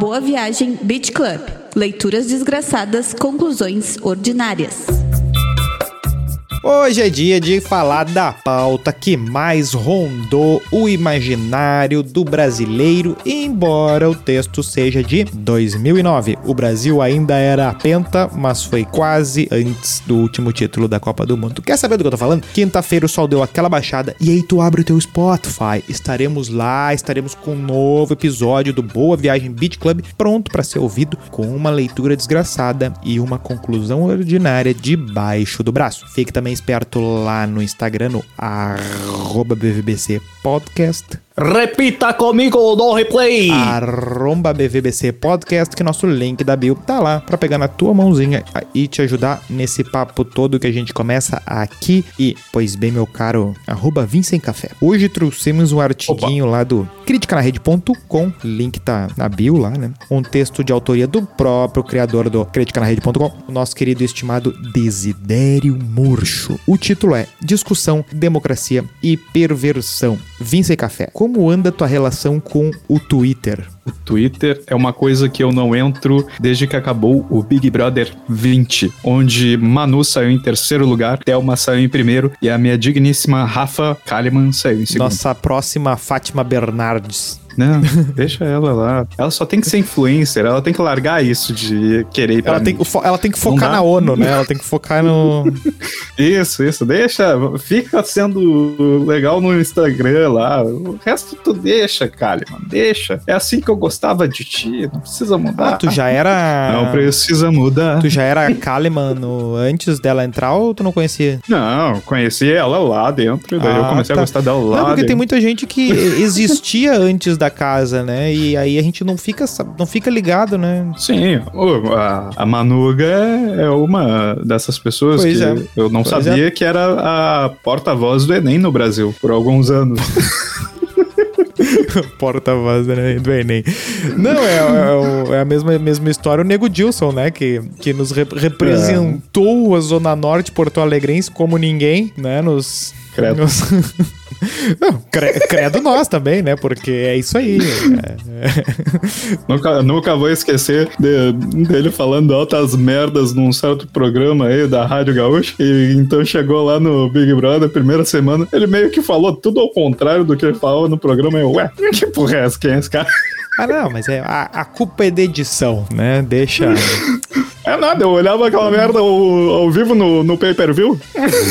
Boa Viagem Beach Club. Leituras desgraçadas, conclusões ordinárias. Hoje é dia de falar da pauta que mais rondou o imaginário do brasileiro, embora o texto seja de 2009. O Brasil ainda era a penta, mas foi quase antes do último título da Copa do Mundo. Quer saber do que eu tô falando? Quinta-feira o sol deu aquela baixada e aí tu abre o teu Spotify. Estaremos lá, estaremos com um novo episódio do Boa Viagem Beat Club pronto para ser ouvido com uma leitura desgraçada e uma conclusão ordinária debaixo do braço. Fique também esperto lá no Instagram, no arroba BVBC Podcast. Repita comigo no replay. Arromba BVBC Podcast, que nosso link da bio tá lá pra pegar na tua mãozinha e te ajudar nesse papo todo que a gente começa aqui. E, pois bem, meu caro, arroba Café. Hoje trouxemos um artiguinho lá do criticanarrede.com, link tá na bio lá, né? Um texto de autoria do próprio criador do criticanarrede.com, o nosso querido e estimado Desidério Murcho. O título é Discussão, Democracia e Perversão. Vincent Café, como anda tua relação com o Twitter? O Twitter é uma coisa que eu não entro desde que acabou o Big Brother 20, onde Manu saiu em terceiro lugar, Thelma saiu em primeiro e a minha digníssima Rafa Kalimann saiu em segundo. Nossa próxima Fátima Bernardes. Não, deixa ela lá. Ela só tem que ser influencer, ela tem que largar isso de querer ir pra Ela tem, ela tem que focar na ONU, né? Ela tem que focar no. Isso, isso, deixa, fica sendo legal no Instagram lá. O resto tu deixa, Kalimann, deixa. É assim que eu gostava de ti, não precisa mudar. Ah, tu já era. Não precisa mudar. Tu já era Kalimann no- antes dela entrar ou tu não conhecia? Não, conheci ela lá dentro, daí eu Ah, comecei tá. a gostar dela lá. Não, porque dentro. tem muita gente que existia antes da casa, né? E aí a gente não fica, não fica ligado, né? Sim, a, a Manuga é é uma dessas pessoas Pois que é. eu não Pois sabia que era a porta-voz do Enem no Brasil por alguns anos. Porta-voz do Enem. Não, é, é é a mesma, mesma história o Nego Dilson, né? Que, que nos rep- representou a Zona Norte Porto Alegrense como ninguém, né? Nos. Credo. Não, cre- credo nós também, né? Porque é isso aí. É- nunca, nunca vou esquecer de- dele falando altas merdas num certo programa aí da Rádio Gaúcha. E então chegou lá no Big Brother, primeira semana, ele meio que falou tudo ao contrário do que ele falava no programa. Eu, ué, que porra é essa? Quem é esse cara? Ah, não, mas é, a, a culpa é de edição, né? Deixa. É nada, eu olhava aquela merda ao, ao vivo no, no pay-per-view.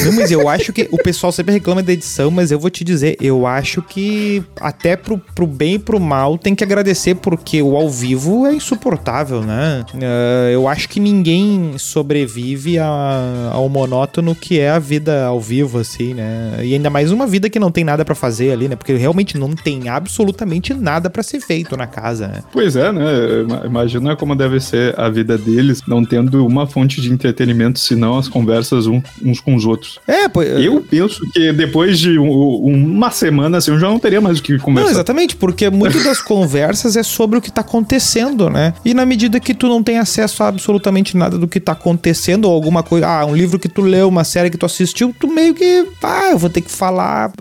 Não, mas eu acho que o pessoal sempre reclama da edição, mas eu vou te dizer, eu acho que até pro, pro bem e pro mal tem que agradecer, porque o ao vivo é insuportável, né? Ah, eu acho que ninguém sobrevive a- ao monótono que é a vida ao vivo, assim, né? E ainda mais uma vida que não tem nada pra fazer ali, né? Porque realmente não tem absolutamente nada pra ser feito na casa, né? Pois é, né? Ima- Imagina como deve ser a vida deles, não tendo uma fonte de entretenimento, senão as conversas um- uns com os outros. É, pô, Eu penso que depois de um- uma semana, assim, eu já não teria mais o que Não, conversar. exatamente, porque muito das conversas é sobre o que tá acontecendo, né? E na medida que tu não tem acesso a absolutamente nada do que tá acontecendo, ou alguma coisa, ah, um livro que tu leu, uma série que tu assistiu, tu meio que, ah, eu vou ter que falar.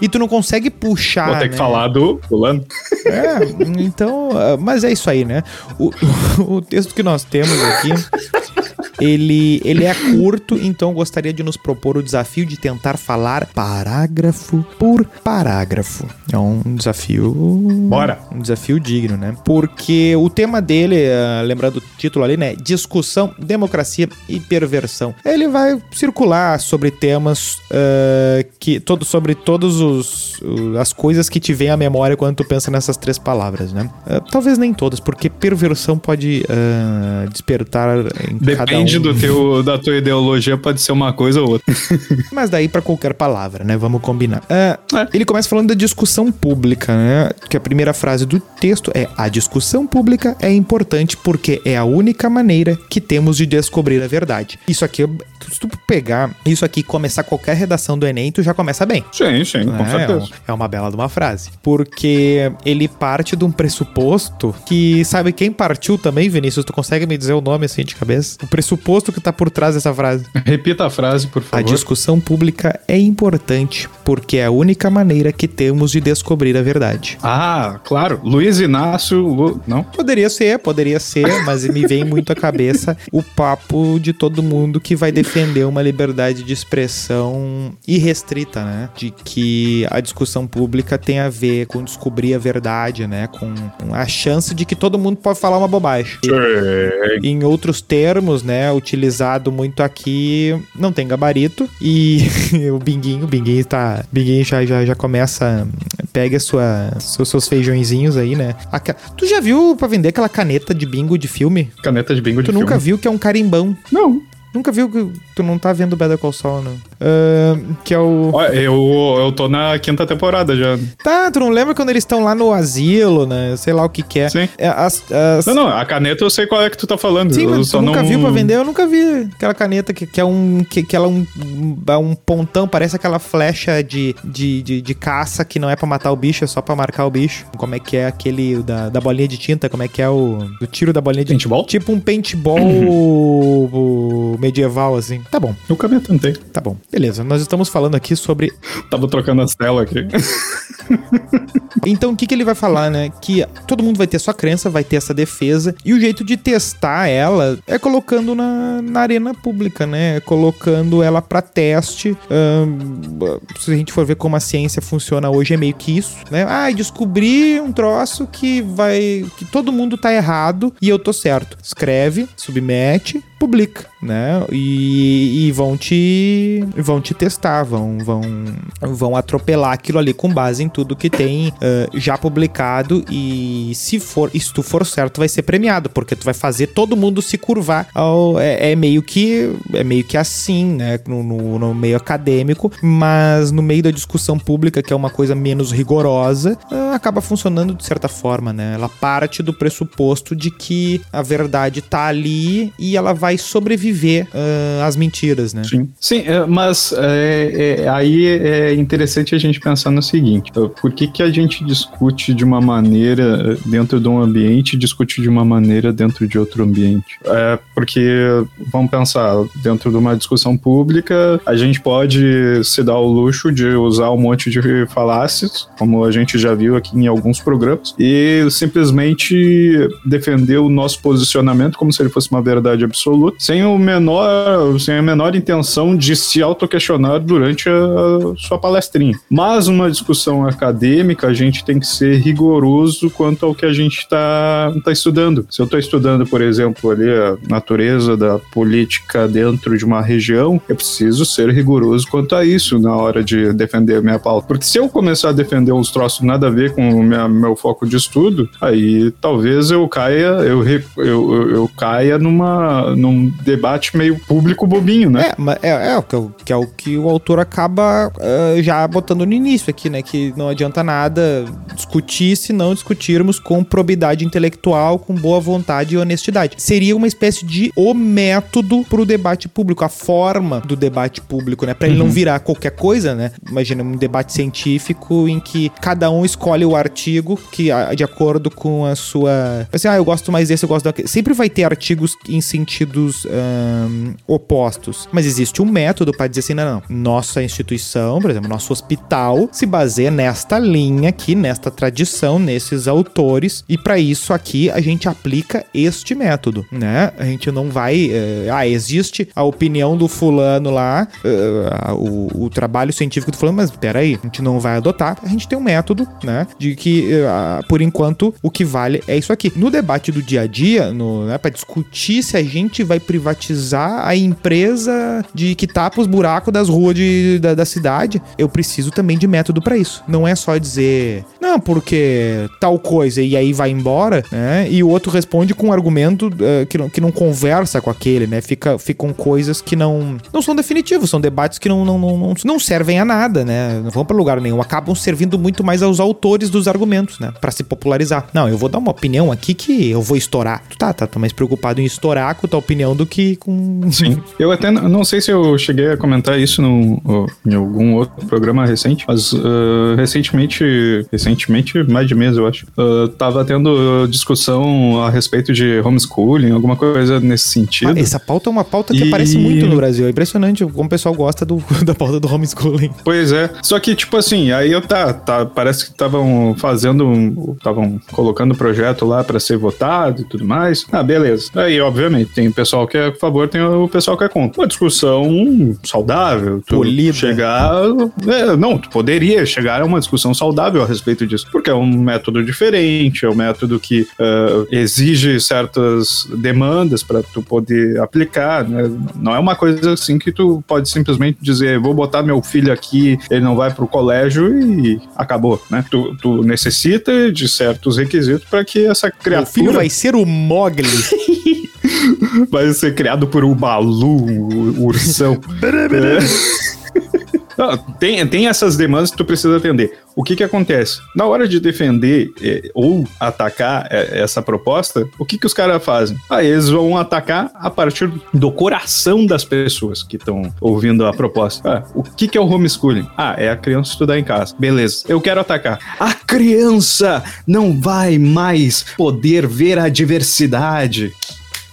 E tu não consegue puxar. Vou ter né? que falar do fulano. É, então, ah, mas é isso aí, né? O, o texto que nós temos aqui, ele, ele é curto, então gostaria de nos propor o desafio de tentar falar parágrafo por parágrafo. É um desafio. Bora. Um desafio digno, né? Porque o tema dele, ah, lembrando o título ali, né? Discussão, democracia e perversão. Ele vai circular sobre temas ah, que. Todo, sobre o- as coisas que te vêm à memória quando tu pensa nessas três palavras, né? Ah, talvez nem todas, porque perversão pode ah, despertar em cada um. Depende do teu, da tua ideologia, pode ser uma coisa ou outra. Mas daí pra qualquer palavra, né? Vamos combinar. Ah, É. Ele começa falando da discussão pública, né? Que a primeira frase do texto é: A discussão pública é importante porque é a única maneira que temos de descobrir a verdade. Isso aqui, se tu pegar isso aqui e começar qualquer redação do Enem, tu já começa bem. Sim, sim, com É, certeza. é uma bela de uma frase. Porque ele parte de um pressuposto que, sabe quem partiu também, Vinícius? Tu consegue me dizer o nome assim de cabeça? O pressuposto que tá por trás dessa frase. Repita a frase, por A favor. discussão pública é importante porque é a única maneira que temos de descobrir a verdade. Ah, claro. Luiz Inácio. Lu- Não? Poderia ser, poderia ser, mas me vem muito à cabeça o papo de todo mundo que vai defender uma liberdade de expressão irrestrita, né? De que a discussão pública tem a ver com descobrir a verdade, né? Com a chance de que todo mundo pode falar uma bobagem. Em outros termos, né, utilizado muito aqui, não tem gabarito. E o binguinho, o binguinho tá. Binguinho já, já, já começa. Pega sua, seus, seus feijõezinhos aí, né? Aca- tu já viu pra vender aquela caneta de bingo de filme? Caneta de bingo de Tu nunca filme. viu que é um carimbão. Não. Nunca viu que tu não tá vendo Better Call Saul, não. Ahn, que é o. Eu, eu tô na quinta temporada já. Tá, tu não lembra quando eles estão lá no asilo, né? Sei lá o que que é. Sim. É, as- as- Não, não, a caneta eu sei qual é que tu tá falando. Sim, eu mas tu nunca não... viu pra vender? Eu nunca vi aquela caneta que, que é um. Que, que ela é um, um, um pontão, parece aquela flecha de, de, de, de caça que não é pra matar o bicho, é só pra marcar o bicho. Como é que é aquele da, da bolinha de tinta? Como é que é o. O tiro da bolinha de Paintball? Tipo um paintball medieval, assim. Tá bom, Nunca me atentei. tá bom. Beleza, nós estamos falando aqui sobre Tava trocando as telas aqui. Então, o que, que ele vai falar, né? Que todo mundo vai ter sua crença, vai ter essa defesa, e o jeito de testar ela é colocando na, na arena pública, né? É colocando ela pra teste. Se a gente for ver como a ciência funciona hoje, é meio que isso, né? Ah, descobri um troço que vai. que todo mundo tá errado e eu tô certo. Escreve, submete, publica, né? E, e vão te vão te testar, vão vão vão atropelar aquilo ali com base em tudo que tem ah, já publicado e se for, se tu for certo, vai ser premiado, porque tu vai fazer todo mundo se curvar ao, é, é meio que é meio que assim, né, no, no- no meio acadêmico, mas no meio da discussão pública, que é uma coisa menos rigorosa, ah, acaba funcionando de certa forma, né? Ela parte do pressuposto de que a verdade tá ali e ela vai sobreviver ah, às mentiras, né? Sim, Sim é, mas é, é, aí é interessante a gente pensar no seguinte: é, por que, que a gente discute de uma maneira é, dentro de um ambiente e discute de uma maneira dentro de outro ambiente? É porque, vamos pensar, dentro de uma discussão pública, a gente pode se dar o luxo de usar um monte de falácias, como a gente já viu aqui em alguns programas, e simplesmente defender o nosso posicionamento como se ele fosse uma verdade absoluta, sem o menor, sem a menor intenção de se auto-questionar durante a, sua palestrinha. Mas uma discussão acadêmica, a gente tem que ser rigoroso quanto ao que a gente está tá estudando. Se eu estou estudando, por exemplo, ali a natureza da política dentro de uma região, eu preciso ser rigoroso quanto a isso na hora de defender a minha pauta. Porque se eu começar a defender uns troços nada a ver com o meu foco de estudo, aí talvez eu caia, eu, eu, eu, eu caia numa, num debate meio público bobinho, né? É, mas é, é o que, o- que é o que o autor acaba ah, já botando no início aqui, né? Que não adianta nada discutir se não discutirmos com probidade intelectual, com boa vontade e honestidade. Seria uma espécie de o método pro debate público, a forma do debate público, né? Pra ele não virar qualquer coisa, né? Imagina um debate científico em que cada um escolhe o artigo que, de acordo com a sua. Assim, ah, eu gosto mais desse, eu gosto daquele. Sempre vai ter artigos em sentidos opostos. Mas existe um método para dizer assim: não, não. Nossa instituição, por exemplo, nosso hospital, se baseia nesta linha aqui, nesta tradição, nesses autores. E para isso aqui a gente aplica este método, né? A gente não vai. eh, ah, existe a opinião do fulano lá, eh, o, o trabalho científico do fulano, mas peraí, a gente não vai adotar. A gente tem um método, né? De que, eh, por enquanto, o que vale é isso aqui. No debate do dia a dia, no, né, para discutir se a gente vai privatizar a empresa de que tapa os buracos das ruas de, da, da cidade, eu preciso também de método para isso. Não é só dizer, não, porque tal coisa e aí vai embora, né? E o outro responde com um argumento eh, que, não, que não conversa com aquele, né? Fica, ficam coisas que não, não são definitivos, são debates que não, não, não, não, servem a nada, né? Não vão para lugar nenhum, acabam servindo muito mais aos autores dos argumentos, né? Para se popularizar. Não, eu vou dar uma opinião aqui que eu vou estourar. Tu tá, tá, tá mais preocupado em estourar com tua opinião do que com. Sim. Eu até não sei se eu cheguei a comentar isso num, ó, em algum outro programa recente, mas uh, recentemente, recentemente, mais de mês, eu acho, uh, tava tendo discussão a respeito de homeschooling, alguma coisa nesse sentido. Ah, essa pauta é uma pauta que e... aparece muito no Brasil. É impressionante como o pessoal gosta do, da pauta do homeschooling. Pois é. Só que, tipo assim, aí eu tá, tá parece que estavam fazendo, estavam colocando o projeto lá para ser votado e tudo mais. Ah, beleza. Aí, obviamente, tem o pessoal que é a favor, tem o pessoal que é contra. Uma discussão saudável. Tu Polida. chegar. É, não, tu poderia chegar a uma discussão saudável a respeito disso. Porque é um método diferente, é um método que uh, exige certas demandas para tu poder aplicar, né? Não é uma coisa assim que tu pode simplesmente dizer, vou botar meu filho aqui, ele não vai pro colégio e acabou, né? Tu, tu necessita de certos requisitos para que essa criatura... Meu filho vai ser o Mogli. vai ser criado por um Balu, um ursão. é. Não, tem, tem essas demandas que tu precisa atender. O que que acontece? Na hora de defender é, ou atacar é, essa proposta, o que que os caras fazem? Ah, eles vão atacar a partir do coração das pessoas que estão ouvindo a proposta. Ah, o que que é o homeschooling? Ah, é a criança estudar em casa. Beleza, eu quero atacar. A criança não vai mais poder ver a diversidade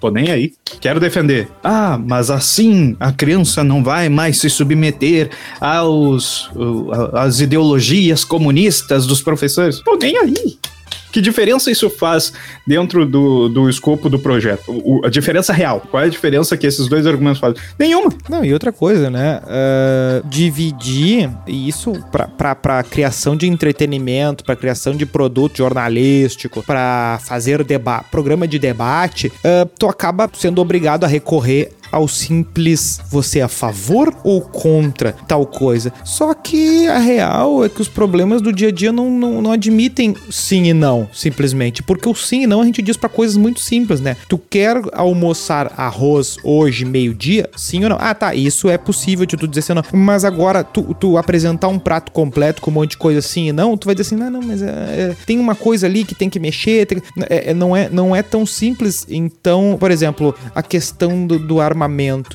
tô nem aí. Quero defender. Ah, mas assim a criança não vai mais se submeter aos às ideologias comunistas dos professores. Tô nem aí. Que diferença isso faz dentro do, do escopo do projeto? O, a diferença real. Qual é a diferença que esses dois argumentos fazem? Nenhuma. Não, e outra coisa, né? Uh, dividir isso para criação de entretenimento, para criação de produto jornalístico, para fazer programa de debate, uh, tu acaba sendo obrigado a recorrer ao simples você é a favor ou contra tal coisa. Só que a real é que os problemas do dia a dia não, não, não admitem sim e não, simplesmente. Porque o sim e não a gente diz para coisas muito simples, né? Tu quer almoçar arroz hoje, meio-dia? Sim ou não? Ah, tá, isso é possível de tu dizer sim ou não. Mas agora, tu, tu apresentar um prato completo com um monte de coisa sim e não, tu vai dizer assim, não, não, mas é, é, tem uma coisa ali que tem que mexer, tem, é, é não, é, não é tão simples. Então, por exemplo, a questão do, do armamento,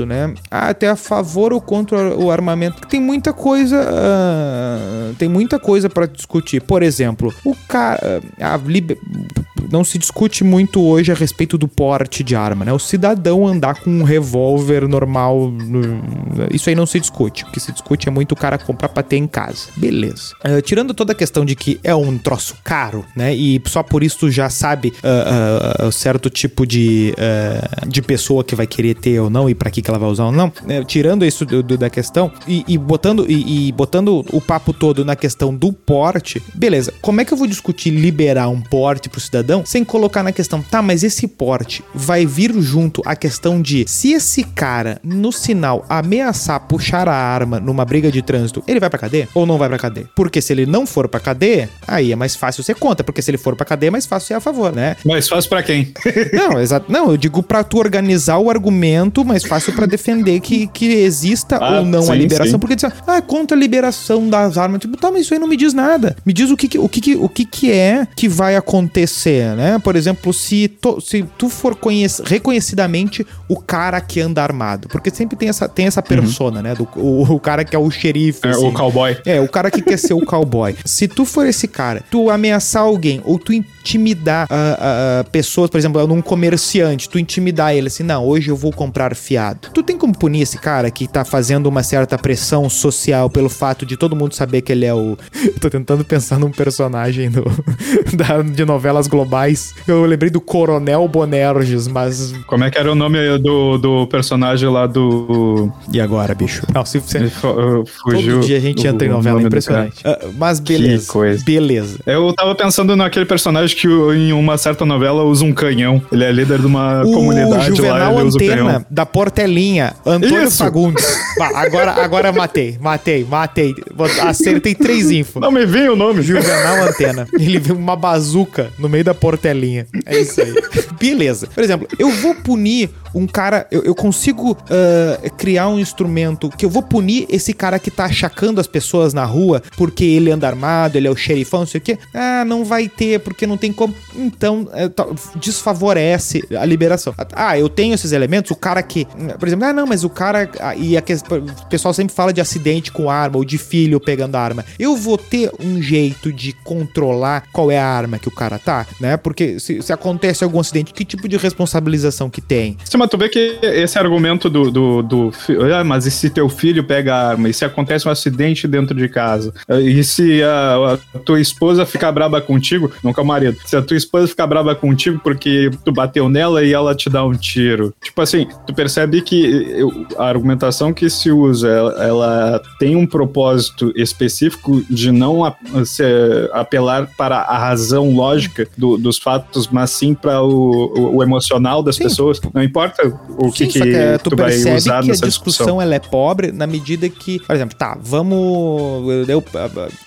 né? Ah, até a favor ou contra o armamento. Tem muita coisa. Uh, tem muita coisa para discutir. Por exemplo, o cara. A liber... Não se discute muito hoje a respeito do porte de arma, né? O cidadão andar com um revólver normal. Isso aí não se discute. O que se discute é muito o cara comprar pra ter em casa. Beleza. Uh, tirando toda a questão de que é um troço caro, né? E só por isso já sabe uh, uh, certo tipo de, de pessoa que vai querer ter ou não e para que, que ela vai usar ou não. Né? Tirando isso do, do, da questão e, e botando, e, e, botando o papo todo na questão do porte, beleza. Como é que eu vou discutir liberar um porte pro cidadão sem colocar na questão, tá, mas esse porte vai vir junto a questão de se esse cara no sinal ameaçar puxar a arma numa briga de trânsito, ele vai pra cadeia ou não vai pra cadeia? Porque se ele não for pra cadeia, aí é mais fácil ser contra, porque se ele for pra cadeia, é mais fácil ser a favor, né? Mais fácil para quem? não, exato. Não, eu digo pra tu organizar o argumento mais fácil para defender que, que exista ah, ou não sim, a liberação, sim. porque diz, ah, contra a liberação das armas. Tipo, tá, mas isso aí não me diz nada. Me diz o que, o que, o que, que é que vai acontecer, né? Por exemplo, se, to, se tu for reconhecidamente o cara que anda armado, porque sempre tem essa, tem essa uhum. persona, uhum. né? Do, o, o, cara que é o xerife. É, assim. o cowboy. É, o cara que quer ser o cowboy. Se tu for esse cara, tu ameaçar alguém ou tu intimidar uh, uh, pessoas, por exemplo, num comerciante, tu intimidar ele assim, não, hoje eu vou comprar fiado. Tu tem como punir esse cara que tá fazendo uma certa pressão social pelo fato de todo mundo saber que ele é o. Tô tentando pensar num personagem do... da... de novelas globais. Eu lembrei do Coronel Bonerges, mas. Como é que era o nome do, do personagem lá do. E agora, bicho? Não, se você. Fugiu. Todo dia a gente entra em novela, impressionante. Uh, mas beleza. Que coisa. Beleza. Eu tava pensando naquele personagem que em uma certa novela usa um canhão. Ele é líder de uma o comunidade Juvenal lá. Ele Antena, usa o da Portelinha. Antônio Isso. Fagundes. agora, agora matei, matei, matei. Acertei três infos. Não me veio o nome. Juvenal Antena. Ele viu uma bazuca no meio da Portelinha. É isso aí. Beleza. Por exemplo, eu vou punir um cara. Eu, eu consigo uh, criar um instrumento que eu vou punir esse cara que tá achacando as pessoas na rua porque ele anda armado, ele é o xerifão, não sei o quê. Ah, não vai ter, porque não tem como. Então, é, desfavorece a liberação. Ah, eu tenho esses elementos, o cara que. Por exemplo, ah, não, mas o cara. Ah, e a, o pessoal sempre fala de acidente com arma ou de filho pegando arma. Eu vou ter um jeito de controlar qual é a arma que o cara tá, né? Porque se, se acontece algum acidente, que tipo de responsabilização que tem? Sim, mas tu vê que esse argumento do, do, do ah, mas e se teu filho pega a arma? E se acontece um acidente dentro de casa? E se a, a tua esposa ficar braba contigo? Nunca o marido. Se a tua esposa ficar braba contigo porque tu bateu nela e ela te dá um tiro. Tipo assim, tu percebe que a argumentação que se usa, ela, ela tem um propósito específico de não apelar para a razão lógica do, dos fatos, mas sim para o, o, o, emocional das sim. pessoas. Não importa o sim, que, que, que tu, tu vai usar que a discussão, discussão ela é pobre na medida que, por exemplo, tá, vamos eu,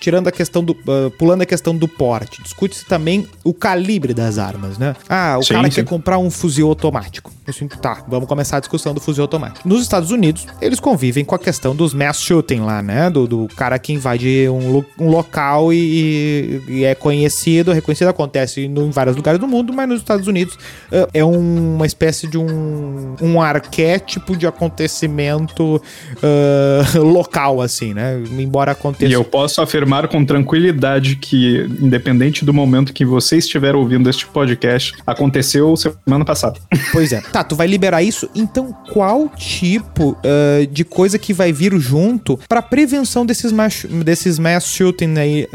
tirando a questão do uh, pulando a questão do porte, discute-se também o calibre das armas, né? Ah, o sim, cara quer comprar um fuzil automático. Assim, tá, vamos começar a discussão do fuzil automático. Nos Estados Unidos, eles convivem com a questão dos mass shooting lá, né? Do, do cara que invade um, um local e, e, é conhecido, reconhecido, acontece em vários lugares do mundo, mas nos Estados Unidos uh, é um, uma espécie de um, um arquétipo de acontecimento uh, local, assim, né? Embora aconteça. E eu posso afirmar com tranquilidade que, independente do momento que você estiver ouvindo este podcast, aconteceu semana passada. Pois é. Tá, tu vai liberar isso, então qual tipo uh, de coisa que vai vir junto para prevenção desses mass, desses mass shooting aí,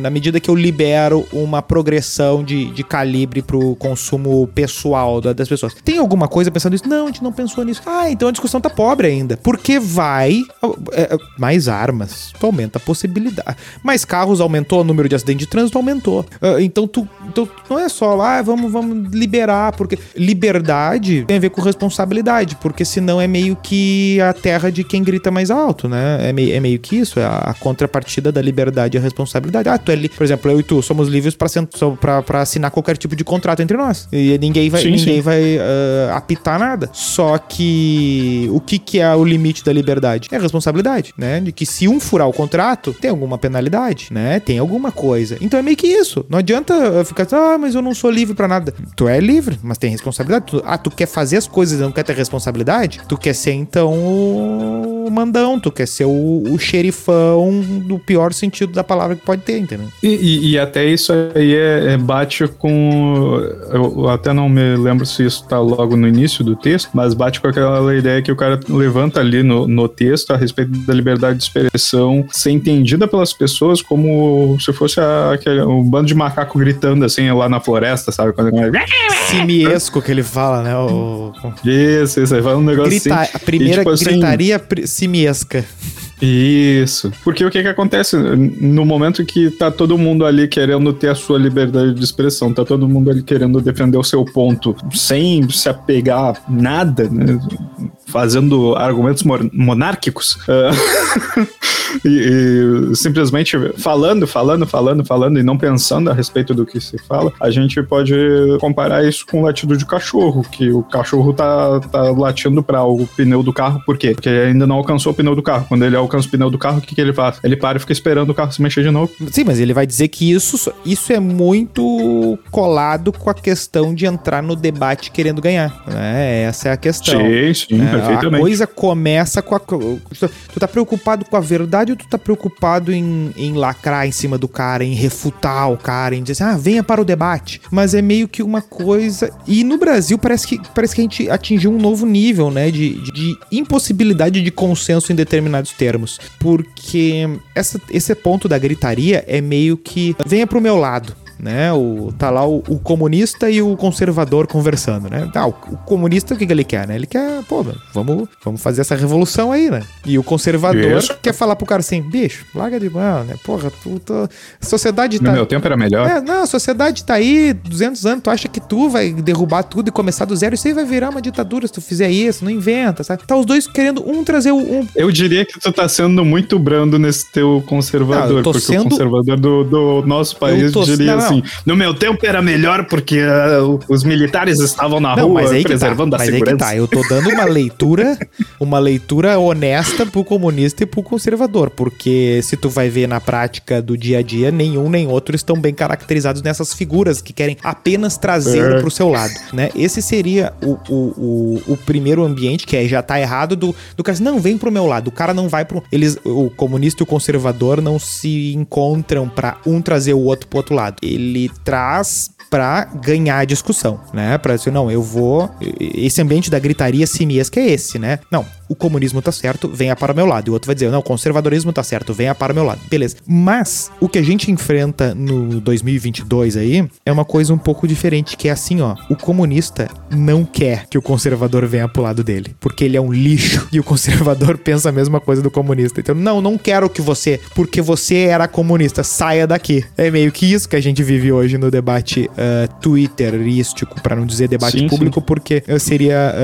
na medida que eu libero uma progressão de, de calibre pro consumo pessoal das pessoas? Tem alguma coisa pensando nisso? Não, a gente não pensou nisso. Ah, então a discussão tá pobre ainda. Porque vai. Uh, mais armas, tu aumenta a possibilidade. Mais carros aumentou, o número de acidentes de trânsito aumentou. então tu, então não é só lá, ah, vamos, vamos liberar, porque liberdade tem a ver com responsabilidade, porque senão é meio que a terra de quem grita mais alto, né? É meio, é meio que isso, é a, contrapartida da liberdade e a responsabilidade. Ah, tu é, por exemplo, eu e tu somos livres para assinar qualquer tipo de contrato entre nós. E ninguém vai, sim, ninguém sim. vai uh, apitar nada. Só que o que, que é o limite da liberdade? É a responsabilidade, né? De que se um furar o contrato, tem alguma penalidade, né? Tem alguma coisa. Então é meio que isso. Não adianta ficar, ah, mas eu não sou livre para nada. Tu é livre, mas tem responsabilidade. Tu, ah, tu quer fazer as coisas e não quer ter responsabilidade, tu quer ser então o mandão, tu quer ser o, o xerifão do pior sentido da palavra que pode ter, entendeu? E, e, e até isso aí é, é, bate com. Eu até não me lembro se isso tá logo no início do texto, mas bate com aquela ideia que o cara levanta ali no, no texto a respeito da liberdade de expressão ser entendida pelas pessoas como se fosse a, aquele, um bando de macaco gritando assim lá na floresta, sabe? Quando... Simiesco que ele fala, né? O... Isso, isso aí vai um negócio Grita... assim. A primeira e, tipo, assim, gritaria assim... simiesca. Isso. Porque o que que acontece? No momento que tá todo mundo ali querendo ter a sua liberdade de expressão, tá todo mundo ali querendo defender o seu ponto sem se apegar a nada, né? Fazendo argumentos monárquicos. Uh... e, e, simplesmente falando, falando, falando, falando e não pensando a respeito do que se fala, a gente pode comparar isso com o latido de cachorro, que o cachorro tá, tá latindo para o pneu do carro, por quê? Porque ainda não alcançou o pneu do carro. Quando ele alcança o pneu do carro, o que, que ele faz? Ele para e fica esperando o carro se mexer de novo. Sim, mas ele vai dizer que isso, isso é muito colado com a questão de entrar no debate querendo ganhar. Né? Essa é a questão. Sim, sim, é, perfeitamente. A coisa começa com a. Tu tá preocupado com a verdade ou tu tá preocupado em, em lacrar em cima do cara, em refutar o cara, em dizer assim, ah, venha para o debate. Mas é meio que uma coisa. E no Brasil parece que, parece que a gente atingiu um novo nível, né? De, de, de impossibilidade de consenso em determinados termos. Porque essa, esse ponto da gritaria é meio que venha pro meu lado né? O, tá lá o, o comunista e o conservador conversando, né? Tá, o, o, comunista o que, que ele quer, né? Ele quer, pô, vamos, vamos fazer essa revolução aí, né? E o conservador Isso. quer falar pro cara assim, bicho, larga de mão, né? Porra, tu, tu, a sociedade tá... No meu tempo era melhor. É, não, a sociedade tá aí 200 anos, tu acha que tu vai derrubar tudo e começar do zero? Isso aí vai virar uma ditadura se tu fizer isso, não inventa, sabe? Tá os dois querendo um trazer o um... Eu diria que tu tá sendo muito brando nesse teu conservador, não, porque sendo... o conservador do, do nosso país diria assim, no meu tempo era melhor porque uh, os militares estavam na Não, rua mas aí tá, preservando a mas aí que segurança. tá. Eu tô dando uma leitura, uma leitura honesta pro comunista e pro conservador, porque se tu vai ver na prática do dia a dia, nenhum nem outro estão bem caracterizados nessas figuras que querem apenas trazê-lo É. pro seu lado, né? Esse seria o, o, o, o primeiro ambiente que é, já tá errado do, do cara, assim, não, vem pro meu lado. O cara não vai pro... Eles, o comunista e o conservador não se encontram pra um trazer o outro pro outro lado. Ele traz pra ganhar a discussão, né? Pra dizer, não, eu vou. Esse ambiente da gritaria simiesca é esse, né? Não, o comunismo tá certo, venha para o meu lado. E o outro vai dizer, não, o conservadorismo tá certo, venha para o meu lado. Beleza. Mas o que a gente enfrenta no 2022 aí é uma coisa um pouco diferente, que é assim, ó. O comunista não quer que o conservador venha pro lado dele, porque ele é um lixo e o conservador pensa a mesma coisa do comunista. Então, não, não quero que você, porque você era comunista, saia daqui. É meio que isso que a gente vive hoje no debate uh, twitterístico, para não dizer debate Sim, público, porque uh, seria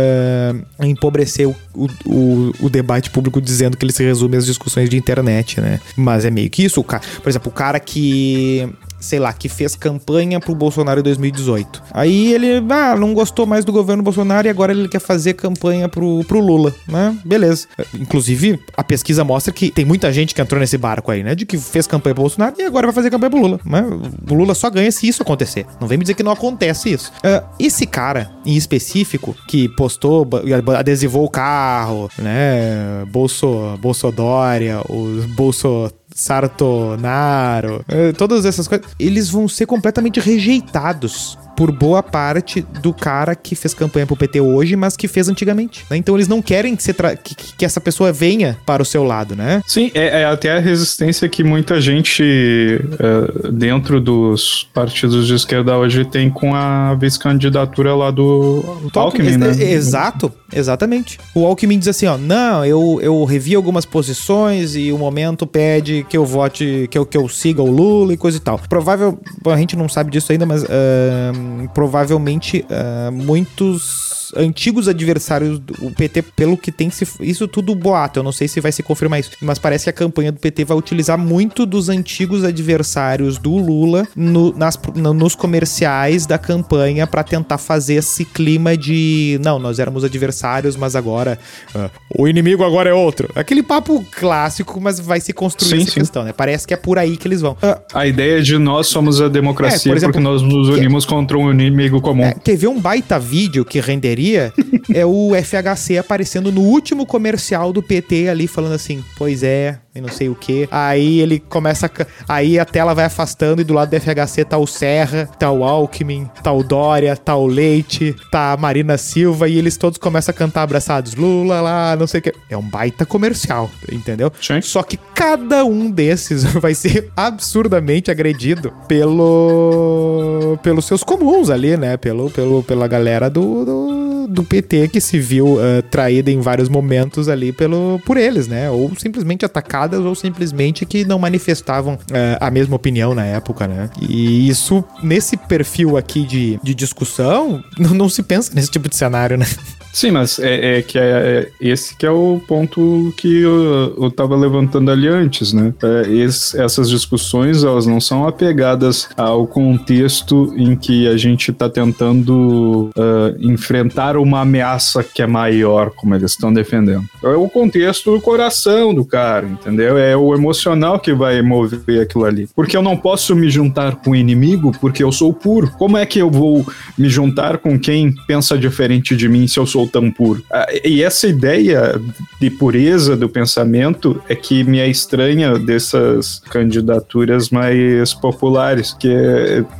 uh, empobrecer o, o, o, o debate público dizendo que ele se resume às discussões de internet, né? Mas é meio que isso. O cara, por exemplo, o cara que sei lá, que fez campanha pro Bolsonaro em 2018. Aí ele, ah, não gostou mais do governo Bolsonaro e agora ele quer fazer campanha pro, pro Lula, né? Beleza. Inclusive, a pesquisa mostra que tem muita gente que entrou nesse barco aí, né? De que fez campanha pro Bolsonaro e agora vai fazer campanha pro Lula, né? O Lula só ganha se isso acontecer. Não vem me dizer que não acontece isso. Uh, esse cara, em específico, que postou, adesivou o carro, né? Bolso, Bolsodória, os Bolso Sartonaro, todas essas coisas, eles vão ser completamente rejeitados por boa parte do cara que fez campanha pro PT hoje, mas que fez antigamente. Né? Então eles não querem que, que, que, essa pessoa venha para o seu lado, né? Sim, é, é até a resistência que muita gente é, dentro dos partidos de esquerda hoje tem com a vice-candidatura lá do Alckmin, né? Exato, exatamente. O Alckmin diz assim, ó, não, eu, eu revi algumas posições e o momento pede que eu vote, que eu, que eu siga o Lula e coisa e tal. Provável, a gente não sabe disso ainda, mas uh, provavelmente uh, muitos antigos adversários do PT, pelo que tem se. Isso tudo boato, eu não sei se vai se confirmar isso. Mas parece que a campanha do PT vai utilizar muito dos antigos adversários do Lula no, nas, no, nos comerciais da campanha para tentar fazer esse clima de. Não, nós éramos adversários, mas agora. Uh, o inimigo agora é outro. Aquele papo clássico, mas vai se construir sim, essa sim. questão, né? Parece que é por aí que eles vão. Uh, a ideia de nós somos a democracia é, por exemplo, porque nós nos unimos que, contra um inimigo comum. É, ver um baita vídeo que renderia? é o FHC aparecendo no último comercial do PT ali, falando assim: Pois é, e não sei o que. Aí ele começa. A... Aí a tela vai afastando e do lado do FHC tá o Serra, tá o Alckmin, tá o Dória, tá o Leite, tá a Marina Silva e eles todos começam a cantar abraçados. Lula lá, não sei o que. É um baita comercial, entendeu? Sim. Só que cada um desses vai ser absurdamente agredido pelo. pelos seus comuns ali, né? Pelo, pelo, pela galera do, do, do PT que se viu uh, traída em vários momentos ali pelo, por eles, né? Ou simplesmente atacadas ou simplesmente que não manifestavam uh, a mesma opinião na época, né? E isso, nesse perfil aqui de, de discussão, não, não se pensa nesse tipo de cenário, né? Sim, mas é, é que é, é, esse que é o ponto que eu, eu tava levantando ali antes, né? É, essas discussões, elas não são apegadas ao contexto em que a gente tá tentando uh, enfrentar uma ameaça que é maior, como eles estão defendendo. É o contexto do coração do cara, entendeu? É o emocional que vai mover aquilo ali. Porque eu não posso me juntar com o inimigo porque eu sou puro. Como é que eu vou me juntar com quem pensa diferente de mim se eu sou tão puro. E essa ideia de pureza do pensamento é que me é estranha dessas candidaturas mais populares, que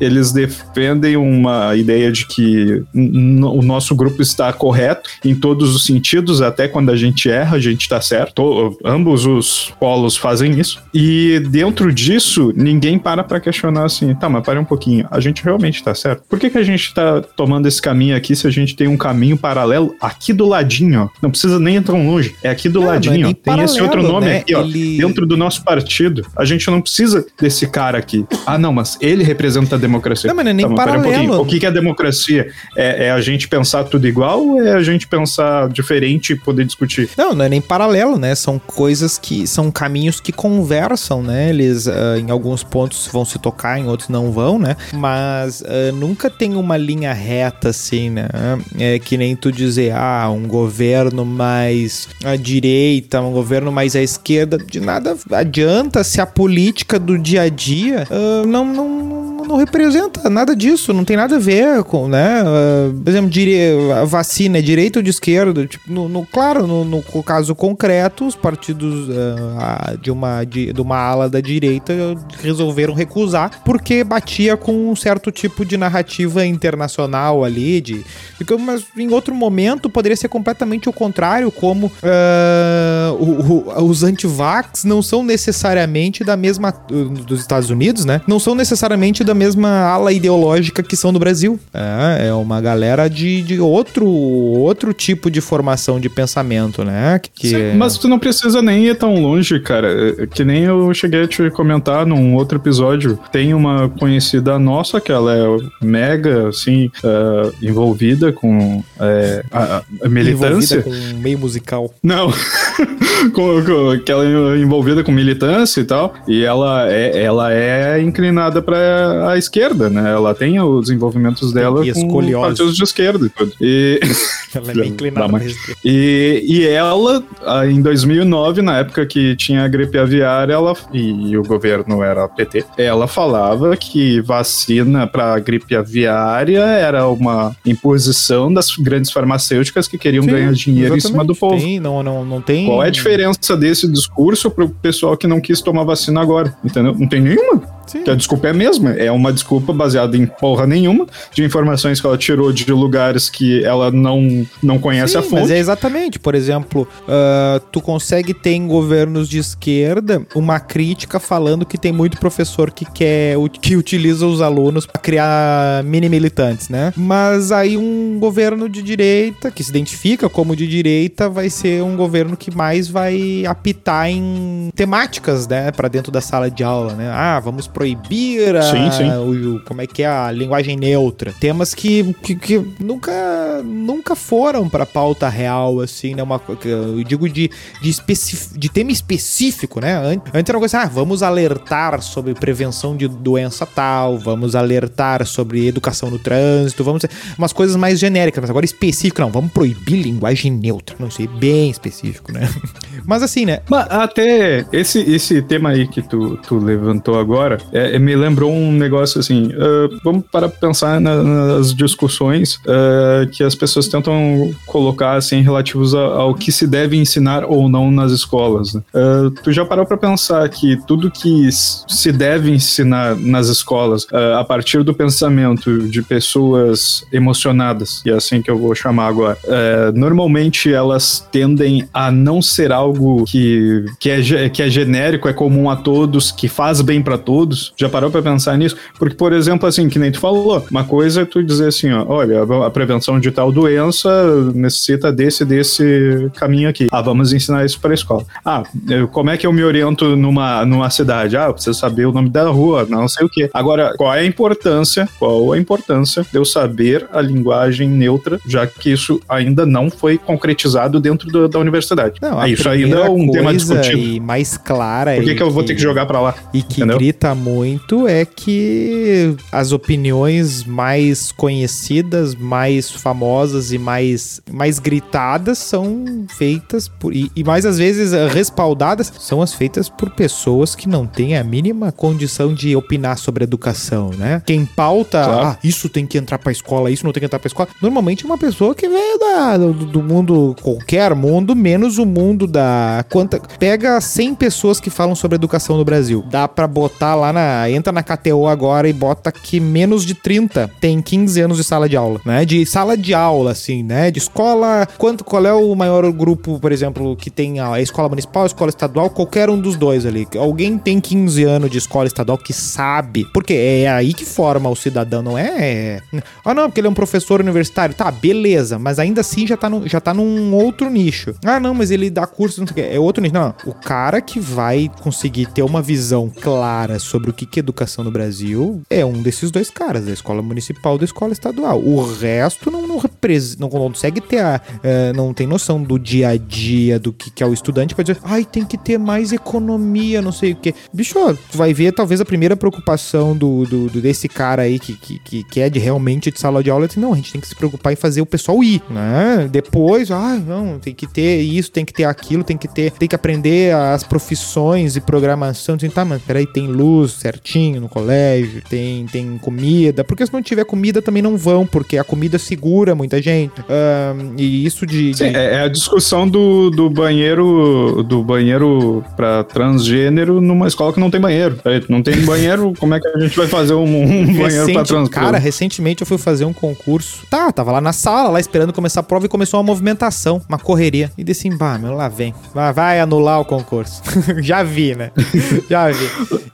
eles defendem uma ideia de que o nosso grupo está correto em todos os sentidos, até quando a gente erra, a gente está certo. Ambos os polos fazem isso. E dentro disso, ninguém para para questionar assim, tá, mas pare um pouquinho, a gente realmente está certo? Por que, que a gente está tomando esse caminho aqui se a gente tem um caminho paralelo do, aqui do ladinho, ó. Não precisa nem ir tão longe. É aqui do Não, é ladinho. Tem esse paralelo, outro nome né? aqui, ó. Ele- Dentro do nosso partido. A gente não precisa desse cara aqui. Ah, não, mas ele representa a democracia. Não, mas não é nem Tá, um paralelo. pouquinho. O que é democracia? É, é a gente pensar tudo igual ou é a gente pensar diferente e poder discutir? Não, não é nem paralelo, né? São coisas que são caminhos que conversam, né? Eles ah, em alguns pontos vão se tocar, em outros não vão, né? Mas ah, nunca tem uma linha reta assim, né? É que nem tu dizer, ah, um governo mais à direita, um governo mais à esquerda, de nada adianta se a política do dia a dia ah, não, não, não representa nada disso, não tem nada a ver com, né? Ah, por exemplo, dire- a vacina é direita ou de esquerda? Tipo, no, no- claro, no, no caso concreto, os partidos ah, de, uma, de, de uma ala da direita resolveram recusar porque batia com um certo tipo de narrativa internacional ali, de, mas em outro momento poderia ser completamente o contrário, como ah, o- o- os antivax não são necessariamente da mesma dos Estados Unidos, né? Não são necessariamente da mesma ala ideológica que são do Brasil. É, é uma galera de, de outro outro tipo de formação de pensamento, né? Que, Sim, mas tu não precisa nem ir tão longe, cara. É, Que nem eu cheguei a te comentar num outro episódio. Tem uma conhecida nossa que ela é mega, assim, ah, envolvida com é, a, a militância. envolvida com meio musical. Não, com, com, que ela é envolvida com militância e tal, e ela é, ela é inclinada para a esquerda, né? Ela tem os envolvimentos dela E com partidos de esquerda e tudo. E, Ela é bem inclinada esquerda. e, e ela, em 2009, na época que tinha a gripe aviária, ela, e, o governo era PT, ela falava que vacina para gripe aviária era uma imposição das grandes farmacêuticas que queriam Sim, ganhar dinheiro em cima do povo. Tem, não, não, não tem. Qual é a diferença desse discurso pro pessoal que não quis tomar vacina agora? Entendeu? Não tem nenhuma. Sim. Que a desculpa é a mesma. É uma desculpa baseada em porra nenhuma, de informações que ela tirou de lugares que ela não, não conhece a Sim, fonte. mas é exatamente. Por exemplo, ah, tu consegue ter em governos de esquerda uma crítica falando que tem muito professor que quer que utiliza os alunos para criar mini militantes, né? Mas aí um governo de direita que se identifica como de direita vai ser um governo que mais vai apitar em temáticas, né, para dentro da sala de aula, né? Ah, vamos proibir a, Sim, sim. o, o- como é que é a linguagem neutra. Temas que, que, que nunca nunca foram pra pauta real, assim, né? Uma, eu digo de, de, especi- de tema específico, né? An- Antes era uma coisa, ah, vamos alertar sobre prevenção de doença tal, vamos alertar sobre educação no trânsito, vamos... Umas coisas mais genéricas, mas agora específico, não, vamos proibir linguagem neutra. Não sei, bem específico, né? Mas assim, né? Mas até esse, esse tema aí que tu, tu levantou agora é, é, me lembrou um negócio assim. ah, vamos para pensar na- nas discussões ah, que as pessoas tentam colocar assim relativos ao que se deve ensinar ou não nas escolas. né? Ah, tu já parou para pensar que tudo que se deve ensinar nas escolas a partir do pensamento de pessoas emocionadas, e é assim que eu vou chamar agora, normalmente elas tendem a não ser algo que, que, é, que é genérico, é comum a todos, que faz bem para todos. Já parou para pensar nisso? Porque, por exemplo, assim, que nem tu falou, uma coisa é tu dizer assim, ó, olha, a prevenção de tal doença necessita desse desse caminho aqui. Ah, vamos ensinar isso para a escola. Ah, eu- como é que eu me oriento numa, numa cidade? Ah, eu preciso saber o nome da rua, não sei o quê. Agora, qual é a importância? Qual a importância de eu saber a linguagem neutra, já que isso ainda não foi concretizado dentro do- da universidade? Não, Ah, isso ainda é um tema discutido. E mais clara Por que, que eu vou ter que jogar pra lá? E que Entendeu? grita muito é que as opiniões mais conhecidas, mais famosas e mais, mais gritadas são feitas por. E, e mais às vezes respaldadas são as feitas por pessoas que não têm a mínima condição de opinar sobre educação, né? Quem pauta, Claro. ah, isso tem que entrar pra escola, isso não tem que entrar pra escola, normalmente é uma pessoa que veio da, do, do mundo, qualquer mundo, menos o mundo da. Quanta, pega 100 pessoas que falam sobre educação no Brasil. Dá pra botar lá na. Entra na KTO agora e bota que menos de 30 tem 15 anos de sala de aula, né? De sala de aula, assim, né? De escola. Quanto, qual é o maior grupo, por exemplo, que tem a escola municipal, a escola estadual, qualquer um dos dois ali. Alguém tem 15 anos de escola estadual que sabe. Porque é aí que forma o cidadão, não é? Ah, não, porque ele é um professor universitário. Tá, beleza, mas ainda assim já tá, no, já tá num outro nicho. Ah, não, mas ele dá curso, não sei o que. É outro nicho. Não, o cara que vai conseguir ter uma visão clara sobre o que, que é educação no Brasil é um desses dois caras, da escola municipal da escola estadual. O resto não, não, não consegue ter a. Uh, não tem noção do dia a dia, do que, que é o estudante, pra dizer, ai, tem que ter mais economia, não sei o que. Bicho, tu vai ver talvez a primeira preocupação do, do, do desse cara aí que, que, que, é de realmente de sala de aula, é assim, não, a gente tem que se preocupar em fazer o pessoal ir, né? Depois, ah, não, tem que ter isso, tem que ter aquilo, tem que ter, tem que aprender as profissões e programação. Assim, tá, mas peraí, tem luz certinho no colégio, tem, tem comida, porque se não tiver comida também não vão, porque a comida segura muita gente. Um, e isso de. Sim, de... É, é a discussão do, do banheiro do banheiro para transgênero numa escola que não tem banheiro. Não tem banheiro, como é que a gente vai fazer um, um banheiro pra trans? Cara, recentemente eu fui fazer um concurso. Tá, tava lá na sala, lá esperando começar a prova e começou uma movimentação, uma correria. E disse, bah, meu, lá vem. Vai, vai anular o concurso. Já vi, né? Já vi.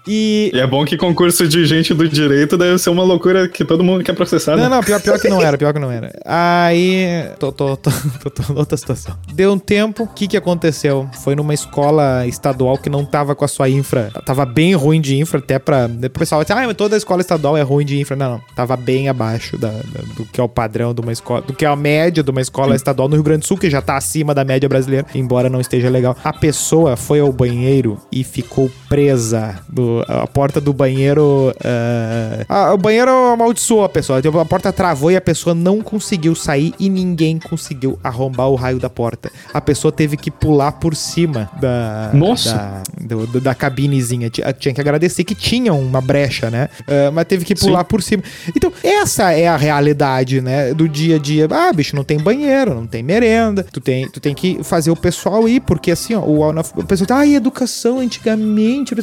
E... e... é bom que concurso de gente do direito deve ser uma loucura que todo mundo quer processar. Não, né? não, pior, pior que não era, pior que não era. Aí, tô, tô, tô, tô, tô outra situação. Deu um tempo, o que que aconteceu? Foi numa escola estadual que não tava com a sua infra, tava bem ruim de infra, até pra. O pessoal disse, ah, mas toda escola estadual é ruim de infra. Não, não. Tava bem abaixo da, da, do que é o padrão de uma escola, do que é a média de uma escola Sim. estadual no Rio Grande do Sul, que já tá acima da média brasileira, embora não esteja legal. A pessoa foi ao banheiro e ficou presa. Do, a porta do banheiro. Uh, a, o banheiro amaldiçoou a pessoa. A porta travou e a pessoa não conseguiu sair e ninguém conseguiu arrombar o raio da porta. A pessoa teve que pular por cima da. Nossa! Da, do, da cabinezinha. Tinha que agradecer que tinha uma brecha, né? Uh, mas teve que pular Sim. por cima. Então, essa é a realidade, né? Do dia a dia. Ah, bicho, não tem banheiro, não tem merenda. Tu tem, tu tem que fazer o pessoal ir, porque assim, ó, o, o pessoal. Ah, educação antigamente.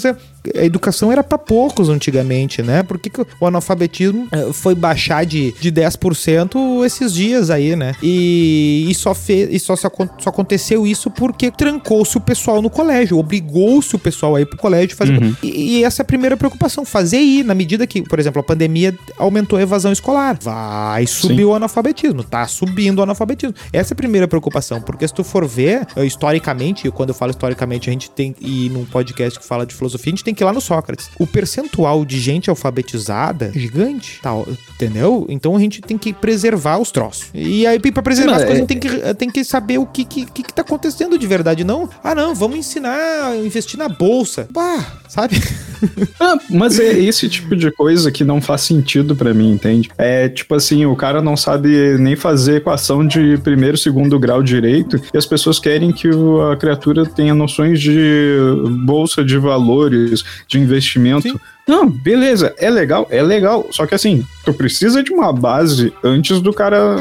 A educação era para poucos antigamente, né? Por que, que o analfabetismo eh, foi baixar de, de 10% esses dias aí, né? E, e só, fez, e só, só, só aconteceu isso porque trancou-se o pessoal no colégio, obrigou-se o pessoal a ir pro colégio fazer. Uhum. E, e, essa é a primeira preocupação, fazer ir, na medida que, por exemplo, a pandemia aumentou a evasão escolar. Vai subir Sim. o analfabetismo, tá subindo o analfabetismo. Essa é a primeira preocupação, porque se tu for ver, eh, historicamente, e quando eu falo historicamente, a gente tem, e num podcast que fala de filosofia, a gente tem que ir lá no Sócrates. O percentual de gente alfabetizada é gigante, tá, entendeu? Então a gente tem que preservar os troços. E aí, pra preservar Sim, as coisas, é... tem, que, tem que saber o que, que, que, que tá acontecendo de verdade. Não, ah, não, vamos ensinar, investir na bolsa. Bah, sabe? ah, mas é esse tipo de coisa que não faz sentido para mim, entende? É tipo assim, o cara não sabe nem fazer equação de primeiro, segundo grau direito e as pessoas querem que a criatura tenha noções de bolsa de valores, de investimento. Sim. Não, beleza, é legal, é legal. Só que assim, tu precisa de uma base antes do cara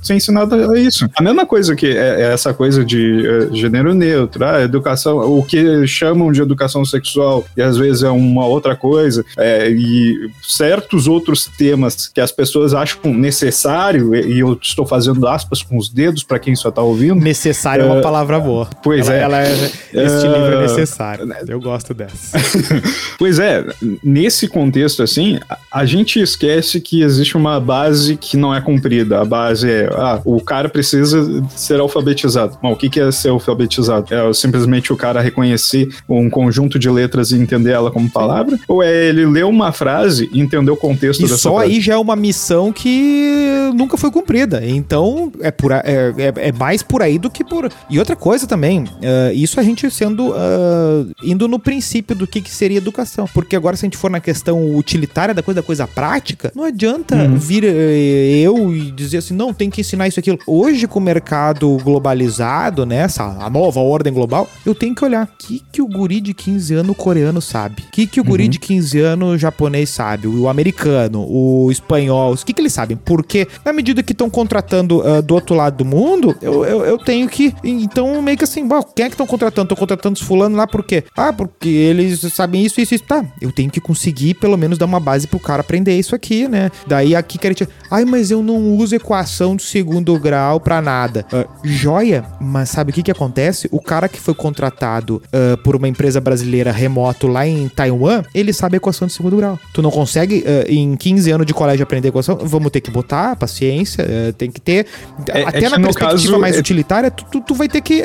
ser ensinado a isso. A mesma coisa que é, é essa coisa de é, gênero neutro, a educação, o que chamam de educação sexual e às vezes é uma outra coisa, é, e certos outros temas que as pessoas acham necessário, e eu estou fazendo aspas com os dedos para quem só tá ouvindo. Necessário é uma é, palavra boa. Pois ela, é. Ela é este livro é necessário. Eu gosto dessa. pois é, nesse contexto assim, a gente esquece que existe uma base que não é cumprida. A base é, ah, o cara precisa ser alfabetizado. Bom, o que é ser alfabetizado? É simplesmente o cara reconhecer um conjunto de letras e entender ela como palavra? Ou é ele ler uma frase e entender o contexto e dessa só frase? aí já é uma missão que nunca foi cumprida. Então, é, por, é, é, é mais por aí do que por... E outra coisa também, uh, isso a gente sendo... Uh, indo no princípio do que, que seria educação. Porque agora se a gente for na questão utilitária da coisa, da coisa prática, não adianta uhum. vir eh, eu e dizer assim, não, tem que ensinar isso aquilo. Hoje, com o mercado globalizado, né, essa, a nova ordem global, eu tenho que olhar o que, que o guri de 15 anos coreano sabe, o que, que o guri uhum. de 15 anos japonês sabe, o americano, o espanhol, o que, que eles sabem. Porque, na medida que estão contratando uh, do outro lado do mundo, eu, eu, eu, tenho que. Então, meio que assim, bom, quem é que estão contratando? Estão contratando os fulano lá por quê? Ah, porque eles sabem isso, isso, isso. Tá, eu tenho que conseguir pelo menos dar uma base pro cara aprender isso aqui, né? Daí aqui que a gente, ai, mas eu não uso equação de segundo grau pra nada. Uh, joia, mas sabe o que que acontece? O cara que foi contratado uh, por uma empresa brasileira remoto lá em Taiwan, ele sabe equação de segundo grau. Tu não consegue uh, em 15 anos de colégio aprender equação? Vamos ter que botar paciência, tem que ter é, é até é na perspectiva caso, mais é... utilitária, tu, tu, tu, vai ter que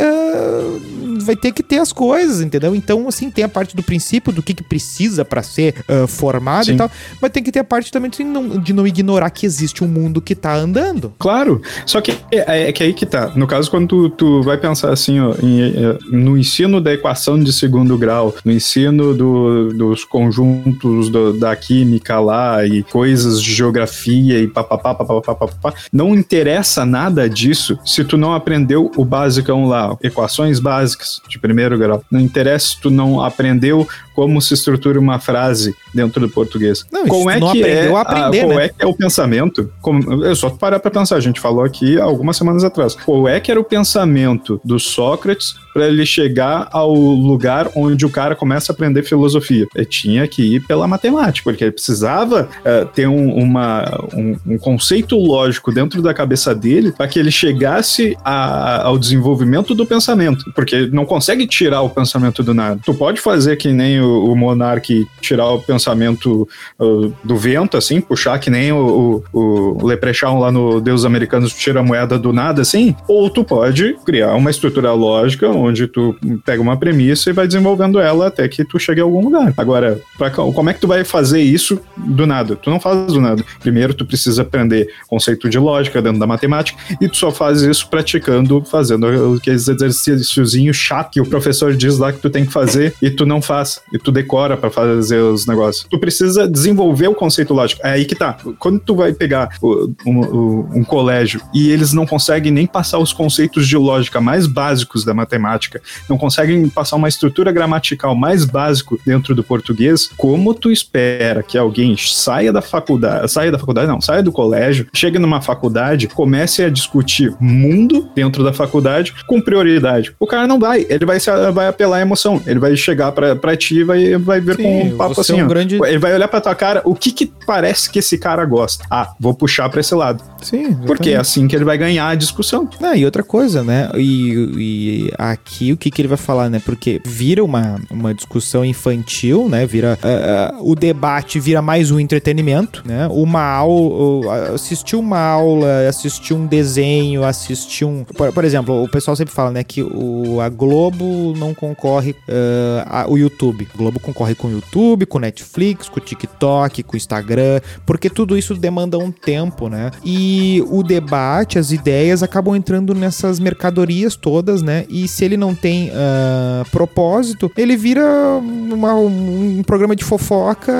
vai ter que ter as coisas, entendeu? Então, assim, tem a parte do princípio do que, que precisa para ser formado Sim. e tal, mas tem que ter a parte também de não, de não ignorar que existe um mundo que tá andando. Claro, só que é, é que aí que tá. No caso, quando tu, tu vai pensar assim, ó, em, é, no ensino da equação de segundo grau, no ensino do, dos conjuntos do, da química lá e coisas de geografia e papapá, papapá, papapá, não interessa nada disso se tu não aprendeu o basicão lá, equações básicas de primeiro grau. Não interessa se tu não aprendeu como se estrutura uma frase dentro do português. Não, como é que é, aprender, a, qual né? é que é o pensamento? Como, eu só parar para pensar, a gente falou aqui algumas semanas atrás. Qual é que era o pensamento do Sócrates para ele chegar ao lugar onde o cara começa a aprender filosofia? Ele tinha que ir pela matemática, porque ele precisava uh, ter um, uma, um, um, conceito lógico dentro da cabeça dele para que ele chegasse a, ao desenvolvimento do pensamento, porque não consegue tirar o pensamento do nada. Tu pode fazer que nem o o, Monark tirar o pensamento uh, do vento, assim, puxar que nem o, o, o Leprechaun lá no Deus Americanos tira a moeda do nada, assim, ou tu pode criar uma estrutura lógica onde tu pega uma premissa e vai desenvolvendo ela até que tu chegue a algum lugar. Agora, pra, como é que tu vai fazer isso do nada? Tu não faz do nada. Primeiro, tu precisa aprender conceito de lógica dentro da matemática e tu só faz isso praticando, fazendo aqueles exercíciozinhos chato que o professor diz lá que tu tem que fazer e tu não faz. E tu decora para fazer os negócios. Tu precisa desenvolver o conceito lógico. É aí que tá. Quando tu vai pegar o, um, um colégio e eles não conseguem nem passar os conceitos de lógica mais básicos da matemática, não conseguem passar uma estrutura gramatical mais básico dentro do português, como tu espera que alguém saia da faculdade, saia da faculdade não, saia do colégio, chegue numa faculdade, comece a discutir mundo dentro da faculdade com prioridade. O cara não vai, ele vai, vai apelar à emoção, ele vai chegar para ti vai, vai ver Sim, com um papo assim. É um grande... Ele vai olhar pra tua cara, o que que parece que esse cara gosta? Ah, vou puxar pra esse lado. Sim. Exatamente. Porque é assim que ele vai ganhar a discussão. Ah, e outra coisa, né? E, e aqui o que que ele vai falar, né? Porque vira uma, uma discussão infantil, né? Vira. Uh, uh, o debate vira mais um entretenimento, né? Uma aula. assistir uma aula, assistir um desenho, assistir um. Por, por, exemplo, o pessoal sempre fala, né? Que o, a Globo não concorre. Uh, a, o YouTube. Globo concorre com o YouTube, com Netflix, com TikTok, com Instagram, porque tudo isso demanda um tempo, né? E o debate, as ideias acabam entrando nessas mercadorias todas, né? E se ele não tem uh, propósito, ele vira uma, um programa de fofoca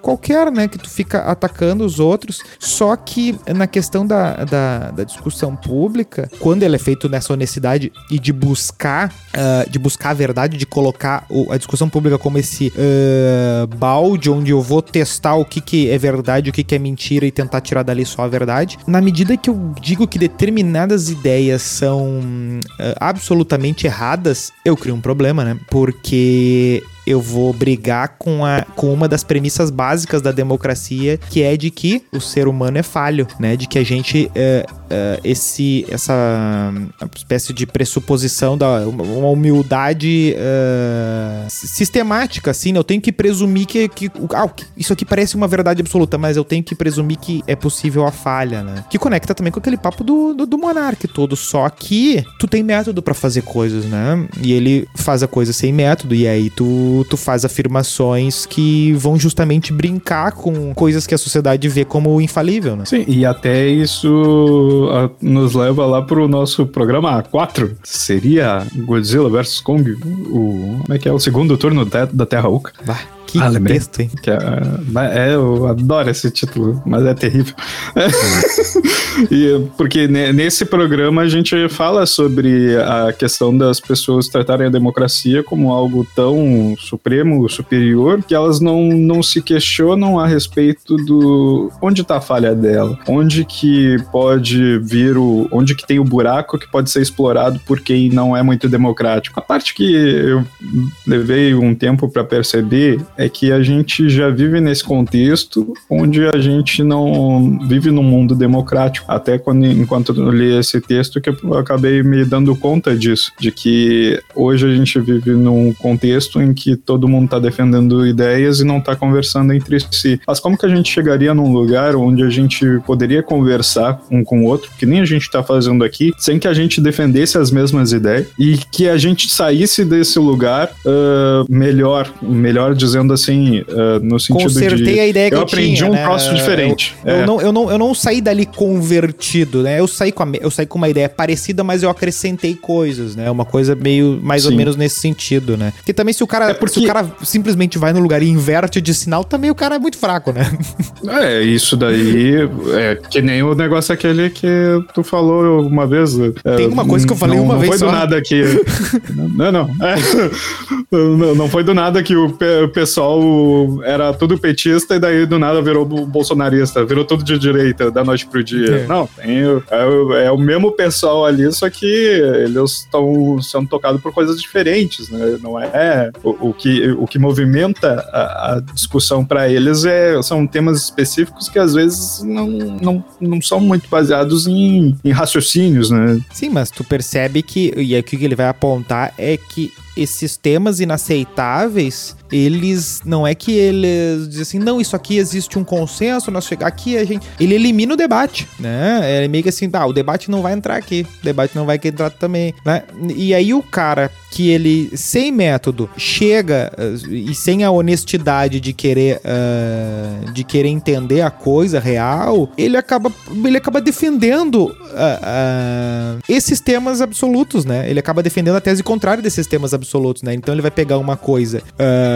qualquer, né? Que tu fica atacando os outros. Só que na questão da, da, da discussão pública, quando ele é feito nessa honestidade e de buscar, uh, de buscar a verdade, de colocar o, a discussão pública como como esse uh, balde onde eu vou testar o que, que é verdade, o que, que é mentira e tentar tirar dali só a verdade. Na medida que eu digo que determinadas ideias são uh, absolutamente erradas, eu crio um problema, né? Porque eu vou brigar com, a, com uma das premissas básicas da democracia, que é de que o ser humano é falho, né? De que a gente, é, é, esse, essa espécie de pressuposição da uma humildade é, sistemática, assim, né? Eu tenho que presumir que, que ah, isso aqui parece uma verdade absoluta, mas eu tenho que presumir que é possível a falha, né? Que conecta também com aquele papo do, do, do monarca todo, só que tu tem método para fazer coisas, né? E ele faz a coisa sem método, e aí tu tu, faz afirmações que vão justamente brincar com coisas que a sociedade vê como infalível, né? Sim, e até isso nos leva lá pro nosso programa 4. Seria Godzilla vs Kong, o, como é que é? O segundo turno da, da Terra Oca. Bah. Que ah, texto, hein? Que é, é, eu adoro esse título, mas é terrível. e, porque nesse programa a gente fala sobre a questão das pessoas tratarem a democracia como algo tão supremo, superior, que elas não, não se questionam a respeito do onde está a falha dela, onde que pode vir o. onde que tem o buraco que pode ser explorado por quem não é muito democrático. A parte que eu levei um tempo para perceber é que a gente já vive nesse contexto onde a gente não vive num mundo democrático. Até quando, enquanto eu li esse texto, que eu acabei me dando conta disso, de que hoje a gente vive num contexto em que todo mundo está defendendo ideias e não está conversando entre si. Mas como que a gente chegaria num lugar onde a gente poderia conversar um com o outro, que nem a gente está fazendo aqui, sem que a gente defendesse as mesmas ideias e que a gente saísse desse lugar uh, melhor, melhor dizendo assim, uh, no sentido Consertei de a ideia que eu, aprendi tinha, um né? troço diferente. Eu, É. eu não, eu, não, eu não saí dali convertido, né? Eu saí, com a, eu saí com uma ideia parecida, mas eu acrescentei coisas, né? Uma coisa meio mais ou Sim. menos nesse sentido, né? Porque também se o cara, É porque- se o cara simplesmente vai no lugar e inverte de sinal, também o cara é muito fraco, né? É, isso daí é que nem o negócio aquele que tu falou uma vez. é, Tem uma coisa que eu falei não, uma não vez foi só. do nada que. não, não. É, não. Não foi do nada que o pe- o pessoal era tudo petista e daí do nada virou bo- bolsonarista, virou tudo de direita da noite pro dia. É. Não, tem, é, o- é o mesmo pessoal ali, só que eles estão sendo tocados por coisas diferentes, né? Não é o, o que, o que movimenta a, a discussão para eles é, são temas específicos que às vezes não, não, não são muito baseados em, em raciocínios, né? Sim, mas tu percebe que, e aqui o que ele vai apontar é que esses temas inaceitáveis, eles não é que eles dizem assim, não, isso aqui existe um consenso, nós chegar aqui, a gente. Ele elimina o debate, né? É meio que assim, tá, o debate não vai entrar aqui, o debate não vai entrar também, né? E aí o cara que ele, sem método, chega eh, e sem a honestidade de querer, ah, de querer entender a coisa real, ele acaba, ele acaba defendendo ah, ah, esses temas absolutos, né? Ele acaba defendendo a tese contrária desses temas absolutos, né? Então ele vai pegar uma coisa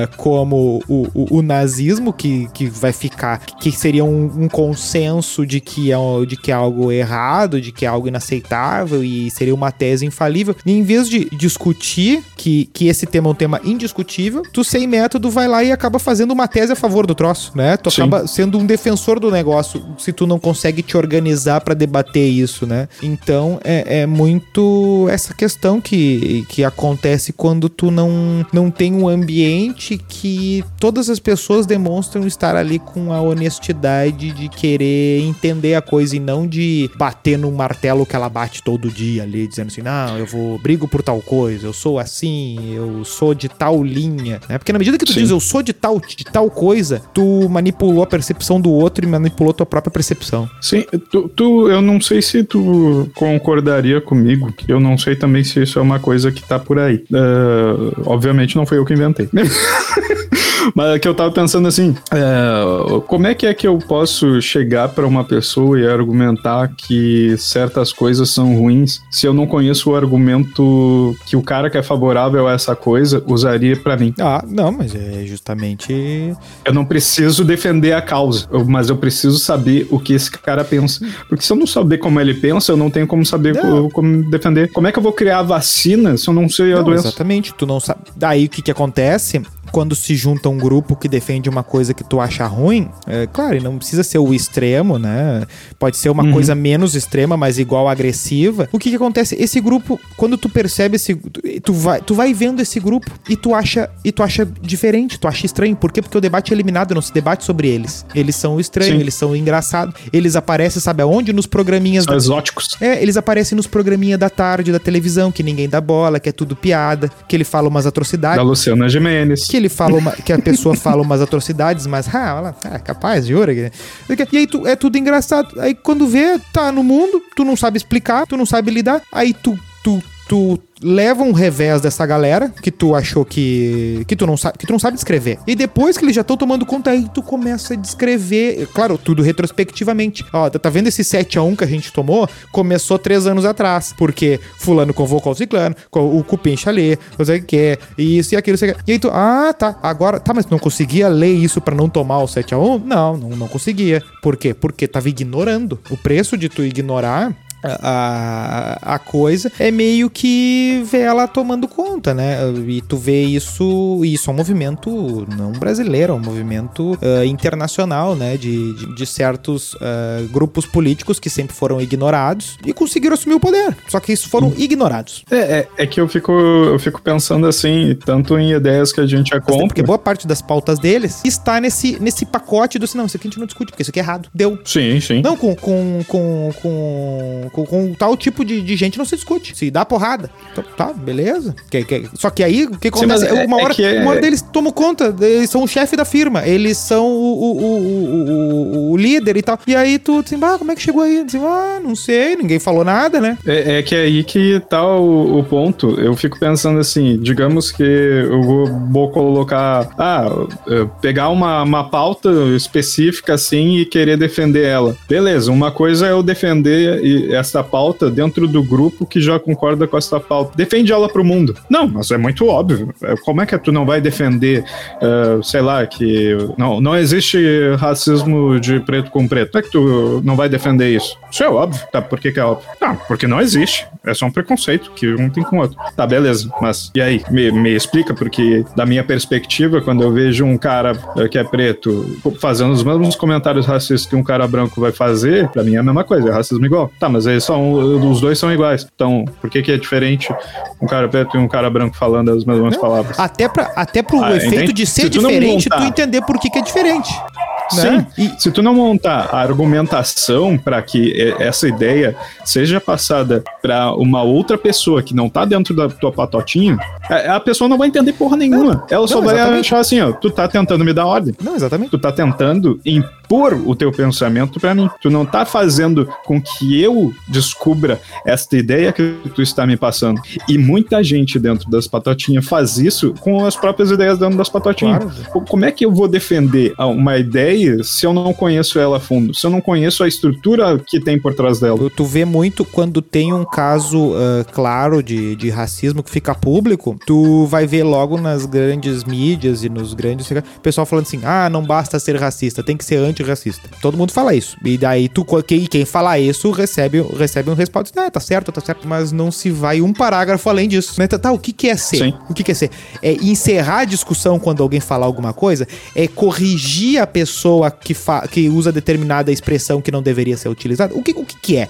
como o, o- o nazismo, que, que vai ficar, que seria um, um consenso de que, é, de que é algo errado, de que é algo inaceitável e seria uma tese infalível. E em vez de discutir que, que esse tema é um tema indiscutível, tu sem método vai lá e acaba fazendo uma tese a favor do troço, né? Tu Sim. acaba sendo um defensor do negócio se tu não consegue te organizar pra debater isso, né? Então é, é muito essa questão que, que acontece quando tu não, não tem um ambiente que todas as pessoas demonstram estar ali com a honestidade de querer entender a coisa e não de bater no martelo que ela bate todo dia ali, dizendo assim, não, eu vou brigo por tal coisa, eu sou assim, eu sou de tal linha, né? Porque na medida que tu Sim. diz eu sou de tal, de tal coisa, tu manipulou a percepção do outro e manipulou tua própria percepção. Sim, tu, tu- eu não sei se tu concordaria comigo, que eu não sei também se isso é uma coisa que tá por aí. É, obviamente não foi eu que inventei. Mas é que eu tava pensando assim, é, como é que é que eu posso chegar pra uma pessoa e argumentar que certas coisas são ruins se eu não conheço o argumento que o cara que é favorável a essa coisa usaria pra mim? Ah, não, mas é justamente Eu não preciso defender a causa, mas eu preciso saber o que esse cara pensa. Porque se eu não saber como ele pensa, eu não tenho como saber co- como defender. Como é que eu vou criar vacina se eu não sei a Não, doença? exatamente, tu não sabe. Daí o que que acontece? Quando se junta um grupo que defende uma coisa que tu acha ruim, é claro, e não precisa ser o extremo, né? Pode ser uma Uhum. coisa menos extrema, mas igual agressiva. O que que acontece? Esse grupo, quando tu percebe esse, tu vai, tu vai vendo esse grupo e tu acha e tu acha diferente, tu acha estranho. Por quê? Porque o debate é eliminado, não se debate sobre eles. Eles são estranhos, eles são engraçados. Eles aparecem, sabe aonde? Nos programinhas São exóticos. é, eles aparecem nos programinha da tarde da televisão, que ninguém dá bola, que é tudo piada, que ele fala umas Da atrocidades. Luciana Gimenez. Que ele fala uma- que a pessoa fala umas atrocidades, mas ah, ela é capaz de ouro. E aí tu, é tudo engraçado. Aí quando vê, tá no mundo, tu não sabe explicar, tu não sabe lidar, aí tu, tu, tu leva um revés dessa galera que tu achou que que tu não sabe que tu não sabe descrever. E depois que eles já estão tomando conta aí tu começa a descrever, claro, tudo retrospectivamente. Ó, tá tá vendo esse 7 a 1 que a gente tomou? Começou três anos atrás, porque fulano convocou o ciclano, o cupim chalê, não sei o que, isso e aquilo, isso e aquilo. E aí tu, ah, tá, agora, tá, mas tu não conseguia ler isso pra não tomar o 7 a 1? Não, não, não conseguia. Por quê? Porque tava ignorando. O preço de tu ignorar a, a coisa, é meio que vê ela tomando conta, né? E tu vê isso, isso é um movimento não brasileiro, é um movimento uh, internacional, né? De, de, de certos uh, grupos políticos que sempre foram ignorados e conseguiram assumir o poder. Só que isso foram ignorados. É, é, é, que eu fico, eu fico pensando assim, tanto em ideias que a gente é contra. Porque boa parte das pautas deles está nesse, nesse pacote do assim, não, isso aqui a gente não discute, porque isso aqui é errado. Deu. Sim, sim. Não, com, com, com, com, com, com tal tipo de, de gente não se discute. Se dá porrada. Então, tá, beleza. Que, que, só que aí, o que acontece? Sim, é, uma, hora, é uma hora deles tomam conta, eles são o chefe da firma, eles são o, o, o, o, líder e tal. E aí tu, assim, ah, como é que chegou aí? Assim, ah, não sei, ninguém falou nada, né? É, é que é aí que tá o, o, ponto. Eu fico pensando assim, digamos que eu vou, vou colocar, ah, pegar uma, uma pauta específica assim e querer defender ela. Beleza, uma coisa é eu defender essa pauta dentro do grupo que já concorda com essa pauta. Defende ela pro mundo. Não, mas é muito óbvio. Como é que tu não vai defender, uh, sei lá, que não, não existe racismo de preto com preto? Como é que tu não vai defender isso? Isso é óbvio. Tá, por que, que é óbvio? Não, porque não existe. É só um preconceito que um tem com o outro. Tá, beleza. Mas e aí? Me, me explica, porque da minha perspectiva, quando eu vejo um cara uh, que é preto fazendo os mesmos comentários racistas que um cara branco vai fazer, pra mim é a mesma coisa, é racismo igual. Tá, mas eles são, os dois são iguais. Então, por que que é diferente um cara preto e um cara branco falando as mesmas palavras? Até, pra, até pro ah, efeito de ser diferente, tu entender por que que é diferente. Né? Sim, e se tu não montar a argumentação para que essa ideia seja passada para uma outra pessoa que não tá dentro da tua patotinha, é, a pessoa não vai entender porra nenhuma. Não, Ela só não, vai achar assim, ó, tu tá tentando me dar ordem. Não, exatamente. Tu tá tentando impor o teu pensamento para mim. Tu não tá fazendo com que eu descubra esta ideia que tu está me passando. E muita gente dentro das patotinhas faz isso com as próprias ideias dentro das patotinhas. Claro. Como é que eu vou defender uma ideia se eu não conheço ela a fundo? Se eu não conheço a estrutura que tem por trás dela? Tu, tu vê muito quando tem um caso uh, claro de, de racismo que fica público, tu vai ver logo nas grandes mídias e nos grandes. O pessoal falando assim: ah, não basta ser racista, tem que ser antirracista. Todo mundo fala isso. E daí tu, quem, quem fala isso recebe, recebe um respaldo. Ah, tá certo, tá certo. Mas não se vai um parágrafo além disso. Né? Tá, tá, o que, que é ser? Sim. O que, que é ser? É encerrar a discussão quando alguém falar alguma coisa, é corrigir a pessoa que, fa que usa determinada expressão que não deveria ser utilizada. O que, o que, que é?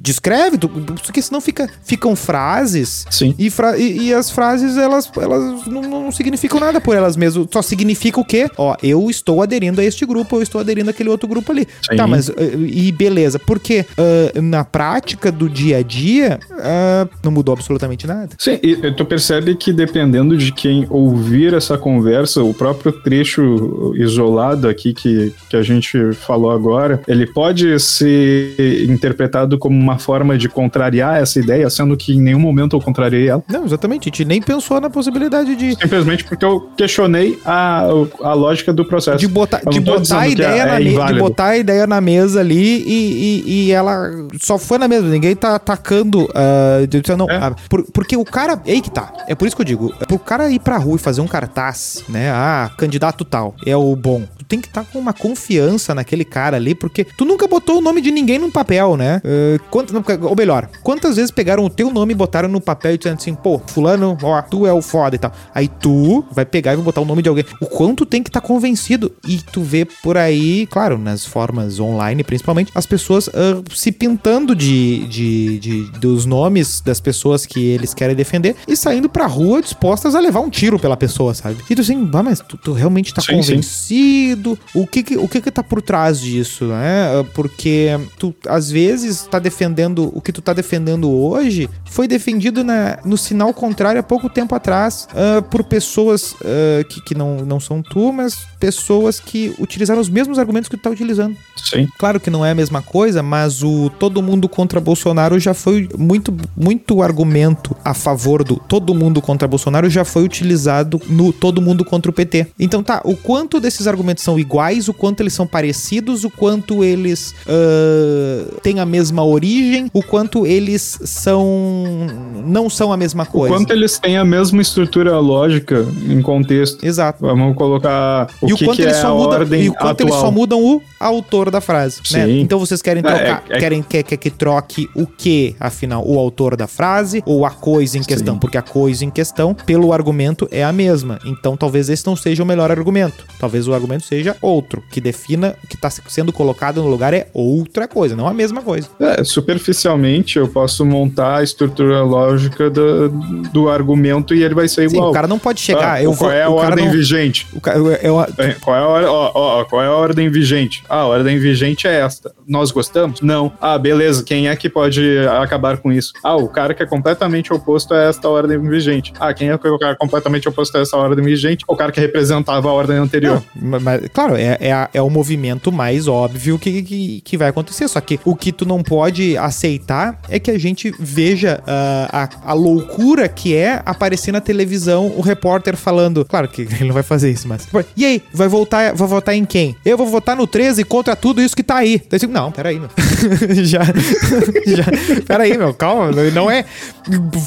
Descreve, tu, porque senão fica, ficam frases Sim. E, fra e, e, as frases elas, elas não, não, significam nada por elas mesmas. Só significa o quê? Ó, eu estou aderindo a este grupo, eu estou aderindo àquele outro grupo ali. Sim. Tá, mas e beleza, porque uh, na prática do dia a dia uh, não mudou absolutamente nada. Sim, e tu percebe que dependendo de quem ouvir essa conversa, o próprio trecho isolado aqui que, que a gente falou agora, ele pode ser interpretado como uma forma de contrariar essa ideia, sendo que em nenhum momento eu contrariei ela. Não, exatamente. A gente nem pensou na possibilidade de. Simplesmente porque eu questionei a, a lógica do processo. De botar, de botar a ideia é, na é de botar a ideia na mesa ali e, e, e, ela só foi na mesa. Ninguém tá atacando. Uh, não, é. uh, por, porque o cara. É aí que tá. É por isso que eu digo. Pro cara ir pra rua e fazer um cartaz, né? Ah, candidato tal. É o bom tem que estar tá com uma confiança naquele cara ali, porque tu nunca botou o nome de ninguém no papel, né? Uh, quanto, ou melhor, quantas vezes pegaram o teu nome e botaram no papel e dizendo assim, pô, fulano, ó, tu é o foda e tal. Aí tu vai pegar e vai botar o nome de alguém. O quanto tem que estar tá convencido. E tu vê por aí, claro, nas formas online principalmente, as pessoas uh, se pintando de, de, de, dos nomes das pessoas que eles querem defender e saindo pra rua dispostas a levar um tiro pela pessoa, sabe? E tu assim, ah, mas tu, tu realmente tá sim, convencido? Sim o que que, o que que tá por trás disso, né? Porque tu, às vezes, tá defendendo, o que tu tá defendendo hoje foi defendido na, no sinal contrário há pouco tempo atrás uh, por pessoas uh, que, que não, não são tu, mas pessoas que utilizaram os mesmos argumentos que tu tá utilizando. Sim. Claro que não é a mesma coisa, mas o todo mundo contra Bolsonaro já foi muito, muito argumento a favor do todo mundo contra Bolsonaro já foi utilizado no todo mundo contra o PT. Então tá, o quanto desses argumentos são iguais, o quanto eles são parecidos, o quanto eles uh, têm a mesma origem, o quanto eles são não são a mesma O coisa. quanto eles têm a mesma estrutura lógica em contexto. Exato. Vamos colocar o e o que, quanto que eles é só mudam, ordem e o quanto atual. eles só mudam o autor da frase, né? Sim. Então vocês querem trocar, é- é- querem quer, quer que troque o que, afinal, o autor da frase ou a coisa em questão, Sim. porque a coisa em questão, pelo argumento, é a mesma. Então talvez esse não seja o melhor argumento. Talvez o argumento seja outro, que defina o que está sendo colocado no lugar é outra coisa, não a mesma coisa. É, superficialmente eu posso montar a estrutura lógica do, do argumento e ele vai ser Sim, igual. o cara não pode chegar, Ah, eu qual vou, é a ordem não, vigente? o eu, eu- Qual é, a, ó, ó, qual é a ordem vigente? Ah, a ordem vigente é esta. Nós gostamos? Não. Ah, beleza. Quem é que pode acabar com isso? Ah, o cara que é completamente oposto a esta ordem vigente. Ah, quem é que é o cara completamente oposto a essa ordem vigente? O cara que representava a ordem anterior. Não, mas, claro, é, é, é o movimento mais óbvio que, que, que vai acontecer. Só que o que tu não pode aceitar é que a gente veja ah, a, a loucura que é aparecer na televisão o repórter falando. Claro que ele não vai fazer isso, mas. E aí, vai voltar, vai votar em quem? Eu vou votar no 13 contra tudo isso que tá aí. Eu digo, não, peraí, meu. já, já. Peraí, meu, calma. Não é.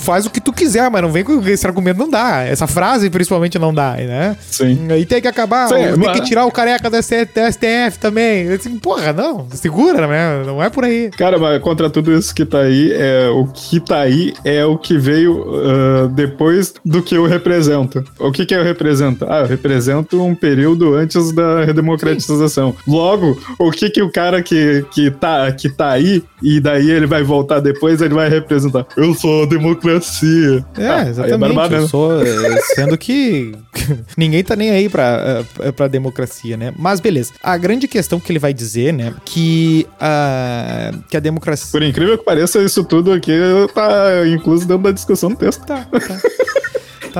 Faz o que tu quiser, mas não vem com esse argumento, não dá. Essa frase, principalmente, não dá, né? Sim. E tem que acabar, Sim, tem mas- que tirar o careca da STF também. Eu Assim, porra, não, segura, né? Não é por aí. Cara, mas contra tudo isso que tá aí, é, o que tá aí é o que veio ah, depois do que eu represento. O que que eu represento? Ah, eu represento um período antes da redemocratização. Logo, o que que o cara que, que, tá, que tá aí, e daí ele vai voltar depois, ele vai representar. Eu sou a democracia. É, Ah, aí exatamente. barbada, eu né? sou, eh, sendo que ninguém tá nem aí pra, eh, pra democracia, né? Mas beleza. A grande questão que ele vai dizer, né, que, a que a democracia... Por incrível que pareça, isso tudo aqui tá incluso dentro da discussão do texto. Tá, tá.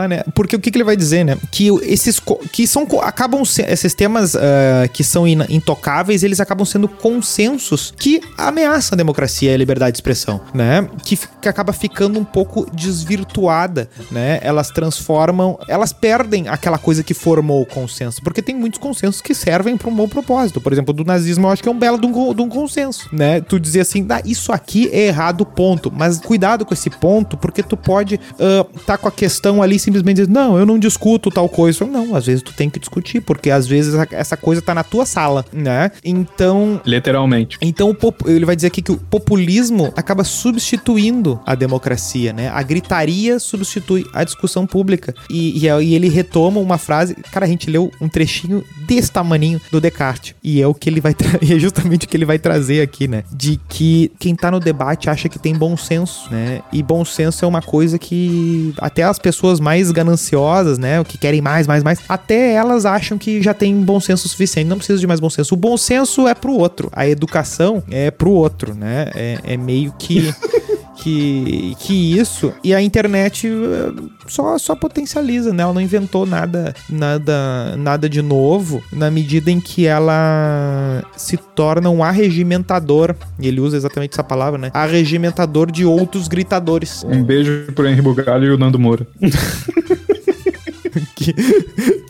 Né? Porque o que, que ele vai dizer, né? Que esses que são acabam se- esses temas ah, que são intocáveis, eles acabam sendo consensos que ameaçam a democracia e a liberdade de expressão, né? Que, que acaba ficando um pouco desvirtuada, né? Elas transformam, elas perdem aquela coisa que formou o consenso, porque tem muitos consensos que servem para um bom propósito. Por exemplo, do nazismo, eu acho que é um belo de um, de um consenso, né? Tu dizer assim, ah, isso aqui é errado, ponto. Mas cuidado com esse ponto, porque tu pode ah, tá com a questão ali simplesmente dizer, não, eu não discuto tal coisa. Não, às vezes tu tem que discutir, porque às vezes essa coisa tá na tua sala, né? Então, Literalmente. então, ele vai dizer aqui que o populismo acaba substituindo a democracia, né? A gritaria substitui a discussão pública. E, e aí ele retoma uma frase. Cara, a gente leu um trechinho desse tamaninho do Descartes. E é o que ele vai e é justamente o que ele vai trazer aqui, né? De que quem tá no debate acha que tem bom senso, né? E bom senso é uma coisa que até as pessoas mais gananciosas, né? O que querem mais, mais, mais, até elas acham que já tem bom senso suficiente. Não precisa de mais bom senso. O bom senso é pro outro. A educação é pro outro, né? É, é meio que. Que, que isso e a internet eh, só, só potencializa, né? Ela não inventou nada, nada, nada de novo na medida em que ela se torna um arregimentador, e ele usa exatamente essa palavra, né? Arregimentador de outros gritadores. Um beijo pro Henri Bugalho e o Nando Moura. que,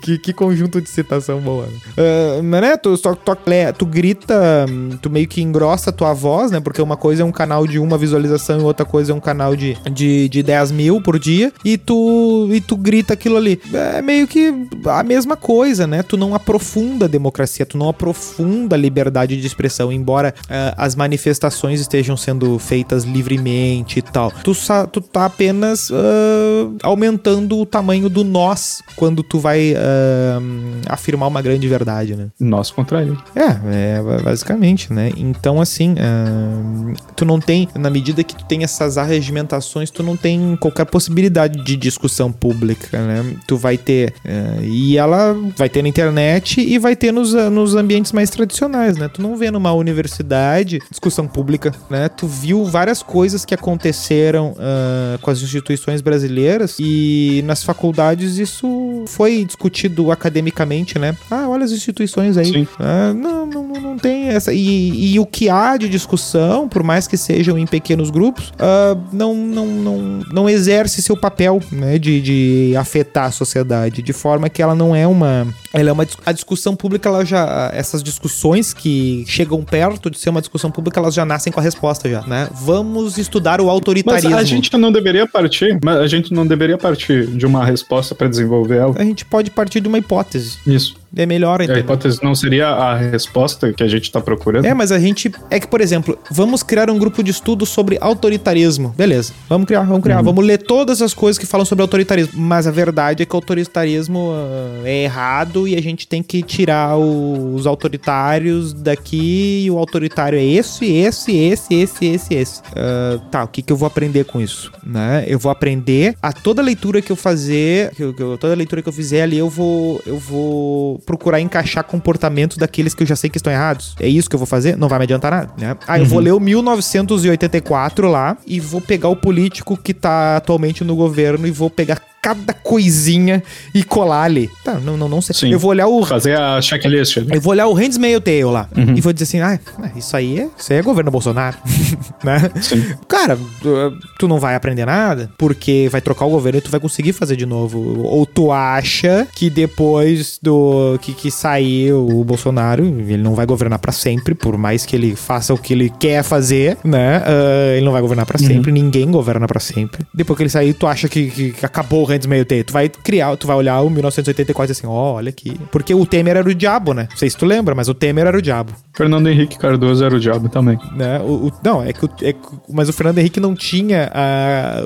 que, que conjunto de citação boa. né? Mas, né, tu, só, tu, é, tu grita, tu meio que engrossa tua voz, né? Porque uma coisa é um canal de uma visualização e outra coisa é um canal de, de, de 10 mil por dia. E tu, e tu grita aquilo ali. É meio que a mesma coisa, né? Tu não aprofunda a democracia, tu não aprofunda a liberdade de expressão, embora ah, as manifestações estejam sendo feitas livremente e tal. Tu, tu tá apenas ah, aumentando o tamanho do nós quando tu vai ah, afirmar uma grande verdade, né? Nós contra ele. É, é ba- basicamente, né? Então, assim, ah, tu não tem, na medida que tu tem essas arregimentações, tu não tem qualquer possibilidade de discussão pública, né? Tu vai ter, ah, e ela vai ter na internet e vai ter nos, ah, nos ambientes mais tradicionais, né? Tu não vê numa universidade discussão pública, né? Tu viu várias coisas que aconteceram ah, com as instituições brasileiras e nas faculdades isso foi discutido academicamente, né? Ah, olha as instituições aí. Ah, não, não, não- não tem essa. E, e o que há de discussão, por mais que sejam em pequenos grupos, ah, não, não, não, não exerce seu papel né, de, de afetar a sociedade, de forma que ela não é uma. Ela é uma a discussão pública, ela já essas discussões que chegam perto de ser uma discussão pública, elas já nascem com a resposta já, né? Vamos estudar o Mas autoritarismo. a gente não deveria partir, mas a gente não deveria partir de uma resposta pra desenvolver ela. a gente pode partir de uma hipótese. Isso. É melhor, A entendeu? hipótese não seria a resposta que a gente tá procurando? É, mas a gente. É que, por exemplo, vamos criar um grupo de estudo sobre autoritarismo. Beleza. Vamos criar, vamos criar. Vamos ler todas as coisas que falam sobre autoritarismo. Mas a verdade é que o autoritarismo ah, é errado e a gente tem que tirar o- os autoritários daqui. E o autoritário é esse, esse, esse, esse, esse, esse. Ah, tá, o que, que eu vou aprender com isso? Né? Eu vou aprender a toda leitura que eu fazer, que eu- toda leitura que eu fizer ali, eu vou, eu vou procurar encaixar comportamentos daqueles que eu já sei que estão errados. É isso que eu vou fazer? Não vai me adiantar nada, né? Ah, eu vou ler o 1984 lá e vou pegar o político que tá atualmente no governo e vou pegar cada coisinha e colar ali. Tá, não, não, não sei. Sim. Eu vou olhar o Fazer a checklist. eu vou olhar o Handmaid's Tale lá e vou dizer assim, ah, isso aí é, isso aí é governo Bolsonaro, né? Sim. Cara, tu- não vai aprender nada porque vai trocar o governo e tu vai conseguir fazer de novo. Ou tu acha que depois do que, que sair o Bolsonaro, ele não vai governar pra sempre, por mais que ele faça o que ele quer fazer, né? Ah, ele não vai governar pra sempre, ninguém governa pra sempre. Depois que ele sair, tu acha que, que- que acabou o Handmaid's Tale, tu vai criar, tu vai olhar o 1984 e assim, ó, olha aqui. Porque o Temer era o diabo, né? Não sei se tu lembra, mas o Temer era o diabo Fernando Henrique Cardoso era o diabo também. né? O, o- não, é que, o- é mas o Fernando Henrique não tinha a,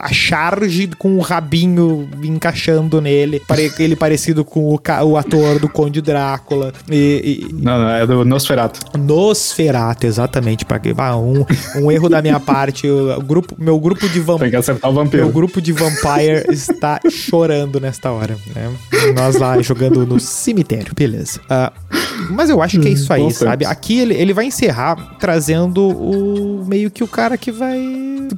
a charge com o rabinho encaixando nele, pare- ele parecido com o, o ator do Conde Drácula e, Não, não, é do Nosferatu. e Nosferatu, exatamente, ah, um, um erro da minha parte, o, grupo, meu grupo de Tem vampiros que acertar o meu vampiro. grupo de Vampire está chorando nesta hora, né? Nós lá jogando no cemitério, beleza. Ah, mas eu acho que é isso aí, sabe? Aqui ele, ele vai encerrar trazendo o meio que o cara que vai.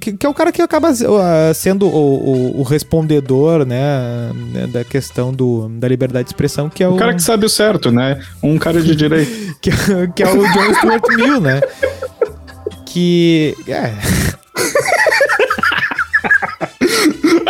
Que, que é o cara que acaba ah, sendo o, o, o respondedor, né? né, Da questão do, da liberdade de expressão, que é o. O cara que sabe o certo, né? Um cara de direito. que, que é o John Stuart Mill, né? Que. É.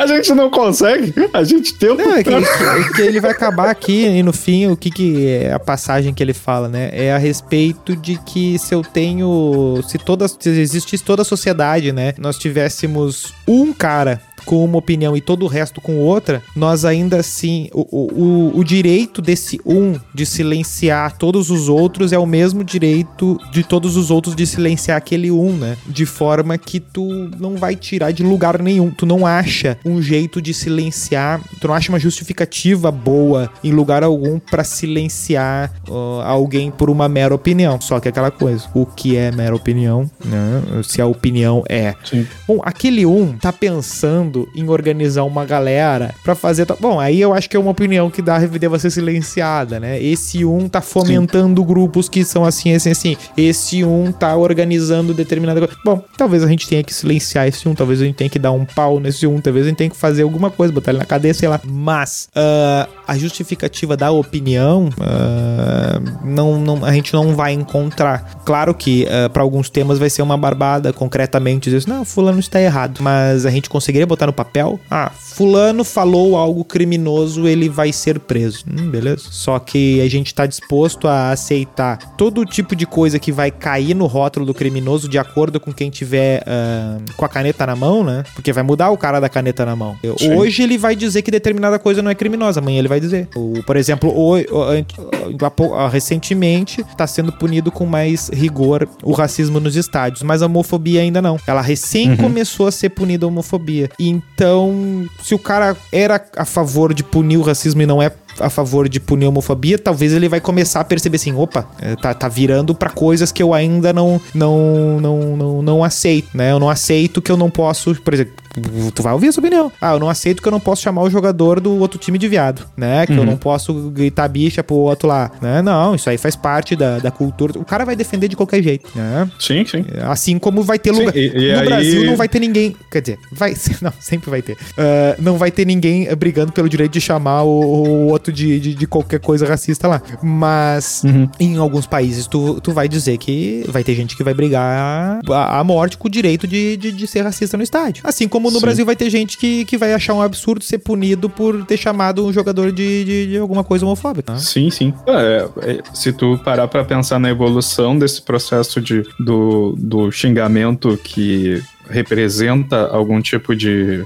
A gente não consegue, a gente tenta. Não, é que, que- que ele vai acabar aqui e no fim o que, que é a passagem que ele fala, né? É a respeito de que se eu tenho. Se toda. Se existisse toda a sociedade, né? Nós tivéssemos um cara com uma opinião e todo o resto com outra, nós ainda assim. O, o, o- direito desse um de silenciar todos os outros é o mesmo direito de todos os outros de silenciar aquele um, né? De forma que tu não vai tirar de lugar nenhum. Tu não acha um jeito de silenciar, tu não acha uma justificativa boa em lugar algum pra silenciar ó, alguém por uma mera opinião. Só que é aquela coisa, o que é mera opinião, né? Se a opinião é Sim. Bom, aquele um tá pensando em organizar uma galera pra fazer. Bom, aí eu acho que é uma opinião que dá, deva ser silenciada, né? Esse um tá fomentando grupos que são assim, assim, assim. Esse um tá organizando determinada coisa. Bom, talvez a gente tenha que silenciar esse um, talvez a gente tenha que dar um pau nesse um, talvez a gente tenha que fazer alguma coisa, botar ele na cadeia, sei lá. Mas ah, a justificativa da opinião ah, não, não, a gente não vai encontrar. Claro que ah, pra alguns temas vai ser uma barbada, concretamente dizer assim, não, fulano está errado. Mas a gente conseguiria botar no papel? Ah, fulano falou algo criminoso, ele vai ser preso. Hum, beleza. Só que a gente tá disposto a aceitar todo tipo de coisa que vai cair no rótulo do criminoso de acordo com quem tiver ah, com a caneta na mão, né? Porque vai mudar o cara da caneta na mão. Sim. Hoje ele vai dizer que determinada coisa não é criminosa, amanhã ele vai dizer. O, por exemplo, o, o- pou- há recentemente está sendo punido com mais rigor o racismo nos estádios, mas a homofobia ainda não. Ela recém começou a ser punida a homofobia. Então, se o cara era a favor de punir o racismo e não é a favor de punir a homofobia, talvez ele vai começar a perceber assim, opa, é, tá, tá virando pra coisas que eu ainda não, não, não, não, não aceito, né? Eu não aceito que eu não posso, por exemplo, tu vai ouvir essa opinião. Ah, eu não aceito que eu não posso chamar o jogador do outro time de viado, né? Que eu não posso gritar bicha pro outro lá, né? Não, isso aí faz parte da, da cultura. O cara vai defender de qualquer jeito, né? Sim, sim. Assim como vai ter Sim, lugar. e- e no aí- Brasil não vai ter ninguém. Quer dizer, vai. Não, sempre vai ter. Ah, não vai ter ninguém brigando pelo direito de chamar o, o outro de, de, de qualquer coisa racista lá. Mas Uhum. em alguns países tu, tu vai dizer que vai ter gente que vai brigar a, a morte com o direito de, de, de ser racista no estádio. Assim como no Sim. Brasil vai ter gente que, que vai achar um absurdo ser punido por ter chamado um jogador de, de, de alguma coisa homofóbica. né? Sim, sim. É, é, se tu parar pra pensar na evolução desse processo de, do, do xingamento que representa algum tipo de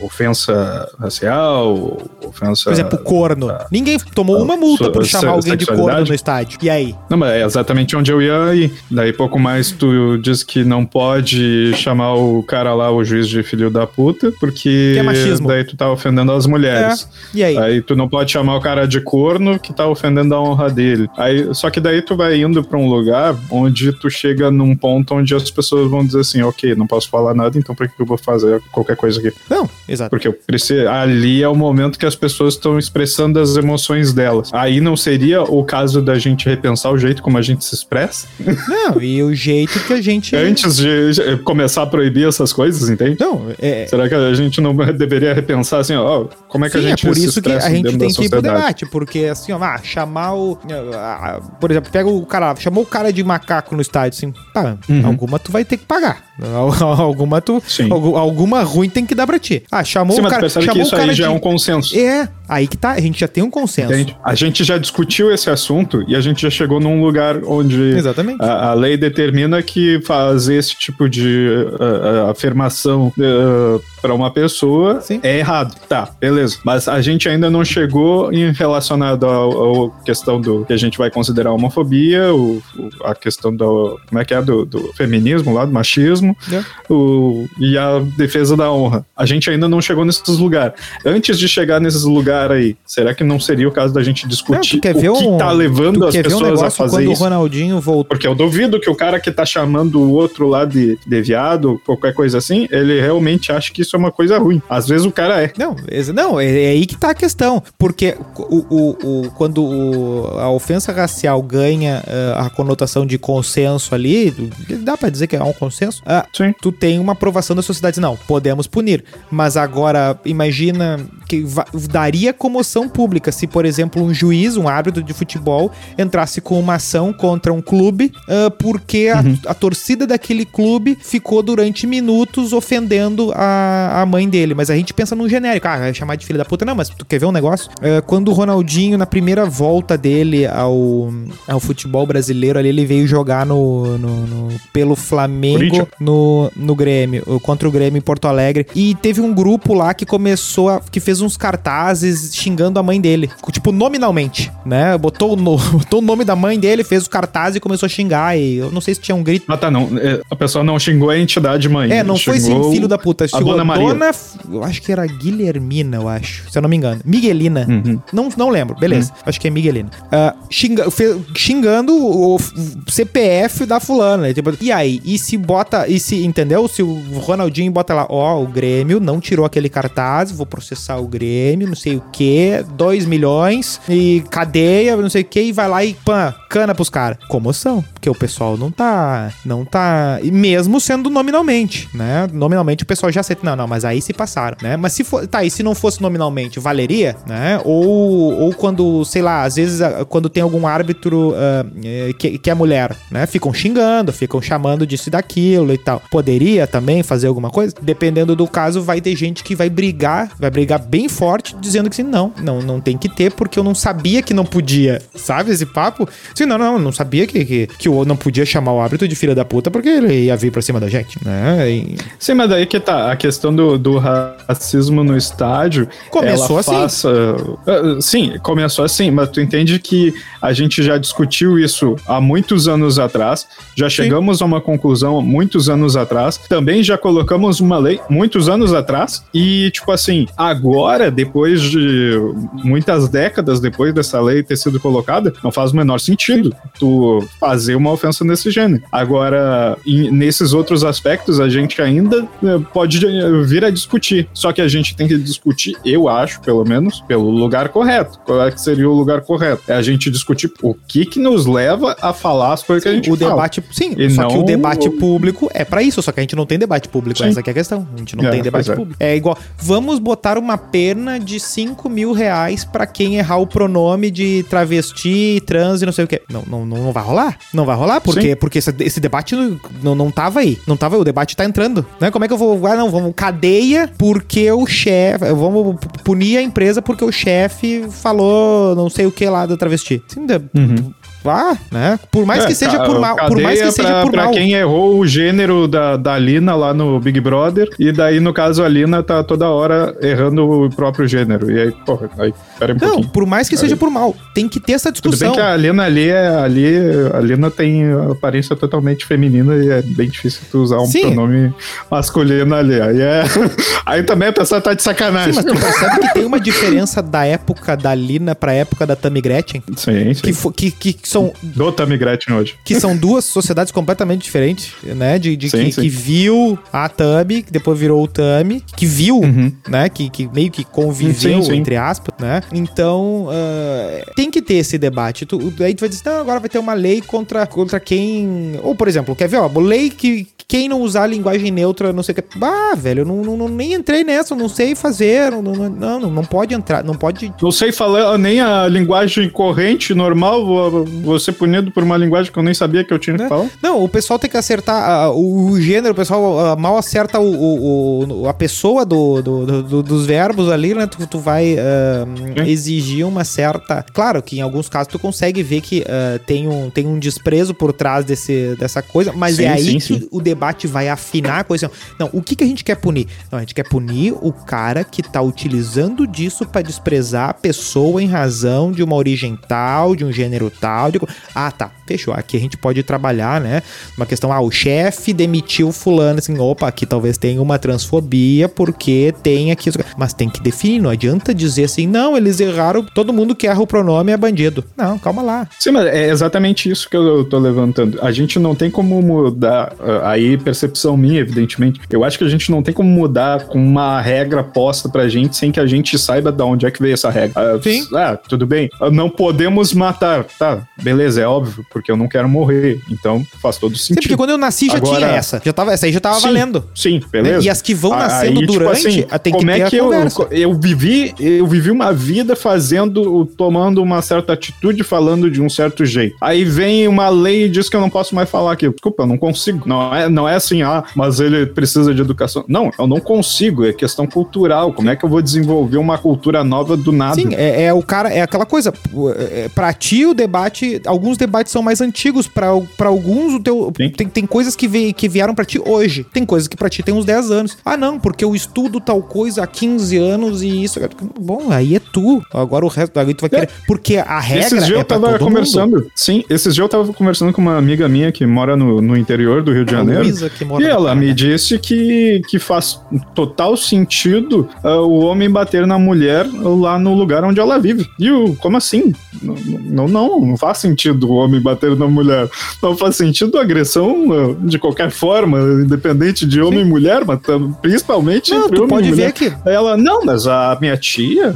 ofensa racial, ofensa... Por exemplo, corno. Ninguém tomou uma multa por chamar alguém de corno no estádio. E aí? Não, mas é exatamente onde eu ia ir. Daí pouco mais tu diz que não pode chamar o cara lá, o juiz de filho da puta, porque Que é machismo. daí tu tá ofendendo as mulheres. E aí? Aí tu não pode chamar o cara de corno que tá ofendendo a honra dele. Aí, só que daí tu vai indo pra um lugar onde tu chega num ponto onde as pessoas vão dizer assim, ok, não posso falar nada, então por que eu vou fazer qualquer coisa aqui? Não, exato. Porque eu preciso, ali é o momento que as pessoas estão expressando as emoções delas. Aí não seria o caso da gente repensar o jeito como a gente se expressa? Não, e o jeito que a gente. Antes de começar a proibir essas coisas, entende? Não, é. Será que a gente não deveria repensar assim, ó, como é que Sim, a gente é por se isso que a gente tem que ir pro debate, porque assim, ó, ah, chamar o. ah, Por exemplo, pega o cara, lá, chamou o cara de macaco no estádio, assim, tá, Uhum. alguma tu vai ter que pagar. Al- Alguma tu. Sim. algu- Alguma ruim tem que dar pra ti. Ah, chamou Sim, o cara. percebe que Chamou o isso cara aí já de... é um consenso. É, aí que tá, a gente já tem um consenso. Entende? A gente já discutiu esse assunto e a gente já chegou num lugar onde Exatamente. a, a lei determina que fazer esse tipo de uh, uh, afirmação para uma pessoa Sim. é errado. Tá, beleza. Mas a gente ainda não chegou em relacionado à questão do que a gente vai considerar homofobia, o, o- a questão do. Como é que é? Do, do feminismo lá, do machismo É. o, e a defesa da honra. A gente ainda não chegou nesses lugares. Antes de chegar nesses lugares aí, será que não seria o caso da gente Não, discutir tu quer o que um, tá levando as ver um pessoas a fazer quando isso? o Ronaldinho voltou. Porque eu duvido que o cara que tá chamando o outro lá de, de viado, qualquer coisa assim, ele realmente acha que isso é uma coisa ruim. Às vezes o cara é. Não, não, é, é aí que tá a questão. Porque o, o, o- quando o- a ofensa racial ganha eh, a conotação de consenso ali, dá pra dizer que é um consenso, ah, Sim. tu tem uma aprovação da sociedade. Não, podemos punir. Mas agora, imagina que daria comoção pública se, por exemplo, um juiz, um árbitro de futebol, entrasse com uma ação contra um clube ah, porque a, a torcida daquele clube ficou durante minutos ofendendo a, a mãe dele. Mas a gente pensa num genérico. Ah, vai chamar de filha da puta. Não, mas tu quer ver um negócio? Ah, quando o Ronaldinho, na primeira volta dele ao, ao futebol brasileiro, ali, ele veio jogar no, no- no- pelo Flamengo no, no Grêmio, contra o Grêmio em Porto Alegre. E teve um grupo lá que começou a, que fez uns cartazes xingando a mãe dele. Tipo, nominalmente, né? Botou o, no- botou o nome da mãe dele, fez o cartaz e começou a xingar. E eu não sei se tinha um grito. Ah, tá, não. É, A pessoa não xingou a entidade mãe. É, não foi xingou filho da puta. A Xingou dona Maria. Dona, eu acho que era Guilhermina, eu acho. Se eu não me engano. Miguelina. Uhum. Não, não lembro, beleza. Acho que é Miguelina. Ah, xinga- fe- xingando o, o CPF da fulana. né? Tipo, e aí? E se bota. E se, entendeu? Se o Ronaldinho bota lá, ó, o Grêmio não tirou aquele cartaz, vou processar o Grêmio, não sei o que, 2 milhões e cadeia, não sei o que, e vai lá e pã, cana pros caras. Comoção. Porque o pessoal não tá. Não tá. Mesmo sendo nominalmente, né? Nominalmente o pessoal já aceita. Não, não, mas aí se passaram, né? Mas se for. Tá, e se não fosse nominalmente, valeria, né? Ou, ou quando, sei lá, às vezes quando tem algum árbitro eh, que, que é mulher, né? Ficam xingando, ficam chamando disso e daquilo e tal. Poderia também fazer alguma coisa? Dependendo do caso, vai ter gente que vai brigar, vai brigar bem forte, dizendo que assim, não, não, não tem que ter, porque eu não sabia que não podia. Sabe esse papo? Sim, não, não, não sabia que, que, que o não podia chamar o árbitro de filha da puta porque ele ia vir pra cima da gente, né? E- Sim, mas daí que tá. A questão do, do racismo no estádio. Começou assim. Passa, Ah, sim, começou assim, mas tu entende que a gente já discutiu isso há muitos anos atrás, já chegamos a uma conclusão muitos anos atrás, também já colocamos uma lei muitos anos atrás, e tipo assim, agora, depois de muitas décadas depois dessa lei ter sido colocada, não faz o menor sentido tu fazer uma ofensa desse gênero. Agora, em- nesses outros aspectos, a gente ainda eh, pode eh, vir a discutir. Só que a gente tem que discutir, eu acho, pelo menos, pelo lugar correto. Qual é que seria o lugar correto? É a gente discutir o que que nos leva a falar as coisas que a gente o fala. debate, sim, E só que o não debate público é pra isso, só que a gente não tem debate público, Sim. essa que é a questão. A gente não É, tem debate é. público. É igual, vamos botar uma pena de 5 mil reais pra quem errar o pronome de travesti, trans e não sei o quê. Não, não, não, não vai rolar. Não vai rolar, por Sim. quê? Porque esse, esse debate não, não, não tava aí. Não tava aí, o debate tá entrando. Né? Como é que eu vou. Ah, não, vamos cadeia porque o chefe. Vamos punir a empresa porque o chefe falou não sei o que lá da travesti. Sim, da- Vá, né? Por mais É, que seja ca- por mal. Por mais que seja pra, por pra mal. quem errou o gênero da, da Lina lá no Big Brother, e daí, no caso, a Lina tá toda hora errando o próprio gênero. E aí, porra, aí, pera aí um Não, pouquinho. por mais que seja por mal. Tem que ter essa Tudo bem discussão. que a Lina ali é. Ali, a Lina tem aparência totalmente feminina e é bem difícil tu usar um Sim. pronome masculino ali. Aí, é, aí também a pessoa tá de sacanagem. Sim, mas tu percebe que tem uma diferença da época da Lina pra época da Tammy Gretchen? Sim, sim. Que, fo- que, que são Do Tammy Gretchen hoje. que são duas sociedades completamente diferentes, né? De, de Sim, que, sim. que viu a Tami, que depois virou o Tami, que viu, Uhum. né? Que, que meio que conviveu, entre aspas, né? Então, ah, tem que ter esse debate. Tu, aí tu vai dizer, não, agora vai ter uma lei contra, contra quem... Ou, por exemplo, quer ver, ó, lei que quem não usar linguagem neutra, não sei o que... Ah, velho, eu não, não, nem entrei nessa, não sei fazer, não, não, não, não, pode entrar, não pode... Não sei falar nem a linguagem corrente normal, vou, vou ser punido por uma linguagem que eu nem sabia que eu tinha que né? falar. Não, o pessoal tem que acertar ah, o, o gênero, o pessoal ah, mal acerta o, o- o- a pessoa do, do- do- do- dos verbos ali, né? Tu, tu vai ah, Sim. exigir uma certa. Claro que em alguns casos tu consegue ver que ah, tem, um, tem um desprezo por trás desse, dessa coisa, mas Sim, é aí sim, que sim. o debate vai afinar a coisa. Não, o que, que a gente quer punir? Não, a gente quer punir o cara que tá utilizando disso pra desprezar a pessoa em razão de uma origem tal, de um gênero tal. de Ah, tá, fechou. Aqui a gente pode trabalhar, né? Uma questão, ah, o chefe demitiu fulano, assim, opa, aqui talvez tenha uma transfobia porque tem aqui. Mas tem que definir, não adianta dizer assim, não, eles erraram, todo mundo que erra o pronome é bandido. Não, calma lá. Sim, mas é exatamente isso que eu tô levantando. A gente não tem como mudar, ah, aí percepção minha, evidentemente. Eu acho que a gente não tem como mudar com uma regra posta pra gente sem que a gente saiba de onde é que veio essa regra. Ah, Sim. Ah, tudo bem. Ah, Não podemos matar. Tá, beleza, é óbvio, porque eu não quero morrer. Então faz todo Sim, porque sentido. quando eu nasci já Agora- tinha essa. Já tava, essa aí já tava Sim, valendo. Sim, beleza. E as que vão nascendo aí, tipo durante, assim, ah, tem que como ter é a que eu, eu vivi, eu vivi uma vida fazendo, tomando uma certa atitude, falando de um certo jeito. Aí vem uma lei e diz que eu não posso mais falar aquilo. Desculpa, eu não consigo. Não é, não é assim, ah, mas ele precisa de educação. Não, eu não consigo. É questão cultural. Como é que eu vou desenvolver uma cultura nova do nada? Sim, é, é o cara, é aquela coisa. É, pra ti, o debate. Alguns debates são mais antigos. Pra, pra alguns, o teu. Sim. Tem, tem coisas que, veio, que vieram pra ti hoje. Tem coisas que pra ti tem uns 10 anos. Ah, não, porque eu estudo tal coisa há 15 anos e isso. Bom, aí é tu. Agora o resto. Aí tu vai querer. Porque a regra. Esses dias é eu tava conversando. Mundo. Sim, esses dias eu tava conversando com uma amiga minha que mora no, no interior do Rio de Janeiro. Que E ela Paraná. me disse que, que faz total sentido ah, o homem bater na mulher lá no lugar onde ela vive. E o, como assim? Não, não, não, não faz sentido o homem bater na mulher. Não faz sentido a agressão ah, de qualquer forma, independente de homem e mulher, mas principalmente Não, entre tu homem pode e ver mulher. que. Aí ela, não, mas a minha tia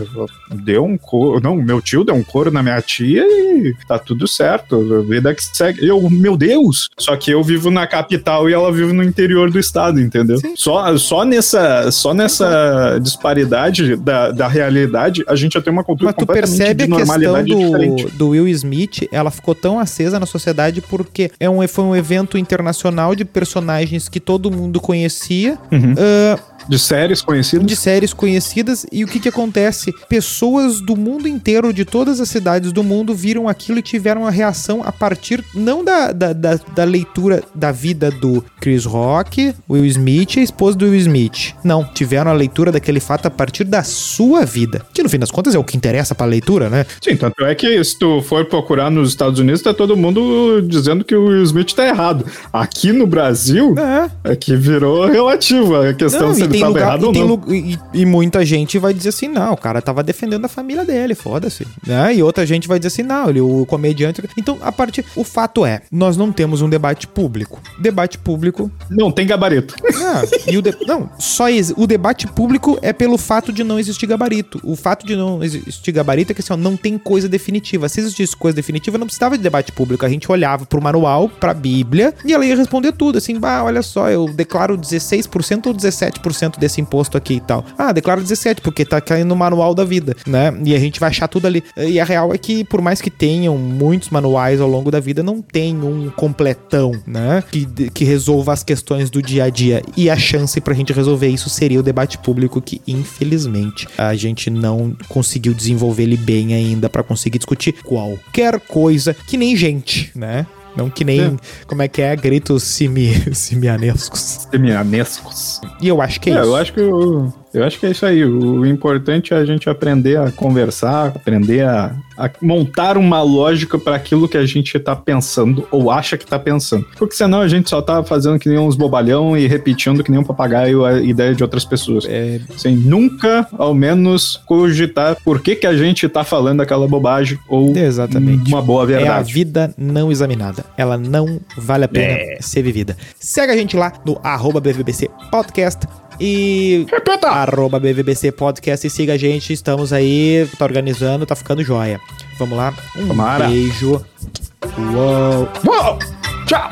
deu um couro. Não, meu tio deu um couro na minha tia e tá tudo certo. Vida que segue. Eu, meu Deus! Só que eu vivo na capital e ela vive no interior do estado, entendeu? Sim. Só, só nessa, só nessa disparidade da, da realidade, a gente já tem uma cultura Mas tu completamente percebe de a questão normalidade do, do Will Smith, ela ficou tão acesa na sociedade porque é um, foi um evento internacional de personagens que todo mundo conhecia, Uhum. ah, De séries conhecidas. de séries conhecidas, e o que que acontece? Pessoas do mundo inteiro, de todas as cidades do mundo, viram aquilo e tiveram uma reação a partir, não da, da, da, da leitura da vida do Chris Rock, Will Smith e a esposa do Will Smith. Não, tiveram a leitura daquele fato a partir da sua vida. Que no fim das contas é o que interessa pra leitura, né? Sim, tanto é que se tu for procurar nos Estados Unidos, tá todo mundo dizendo que o Will Smith tá errado. Aqui no Brasil, É. é que virou relativo a questão Não, se ele tava lugar, errado e, ou não. e- e muita gente vai dizer assim, não, o cara tava defendendo a família dele, foda-se. Né? E outra gente vai dizer assim, não, ele, o comediante. Então, a partir. O fato é, nós não temos um debate público. Debate público. Não tem gabarito. Ah, e o de... Não, só ex... o debate público é pelo fato de não existir gabarito. O fato de não existir gabarito é que assim, ó, não tem coisa definitiva. Se existisse coisa definitiva, não precisava de debate público. A gente olhava pro manual, pra Bíblia, e ela ia responder tudo. Assim, bah, olha só, eu declaro 16% ou 17% desse imposto aqui e tal. Ah, declaro 17, porque tá caindo no manual da vida, né? E a gente vai achar tudo ali. E a real é que, por mais que tenham muitos manuais ao longo da vida, não tem um completão, né? Que, que resolva as questões do dia a dia. E a chance pra gente resolver isso seria o debate público, que infelizmente a gente não conseguiu desenvolver ele bem ainda para conseguir discutir qualquer coisa que nem gente, né? Não que nem, é. como é que é, gritos simi, simianescos. Simianescos. E eu acho que é, é isso. Eu acho que eu, eu acho que é isso aí. O importante é a gente aprender a conversar, aprender a, a montar uma lógica para aquilo que a gente está pensando ou acha que está pensando. Porque senão a gente só tá fazendo que nem uns bobalhão e repetindo que nem um papagaio a ideia de outras pessoas. É... Sem nunca, ao menos, cogitar por que, que a gente está falando aquela bobagem ou Exatamente. uma boa verdade. É a vida não examinada. Ela não vale a pena é. ser vivida. Segue a gente lá no arroba BVBC Podcast e. Repita! Arroba BVBC Podcast e siga a gente. Estamos aí, tá organizando, tá ficando joia. Vamos lá. Um Tomara. beijo. Uou! Uou! Tchau!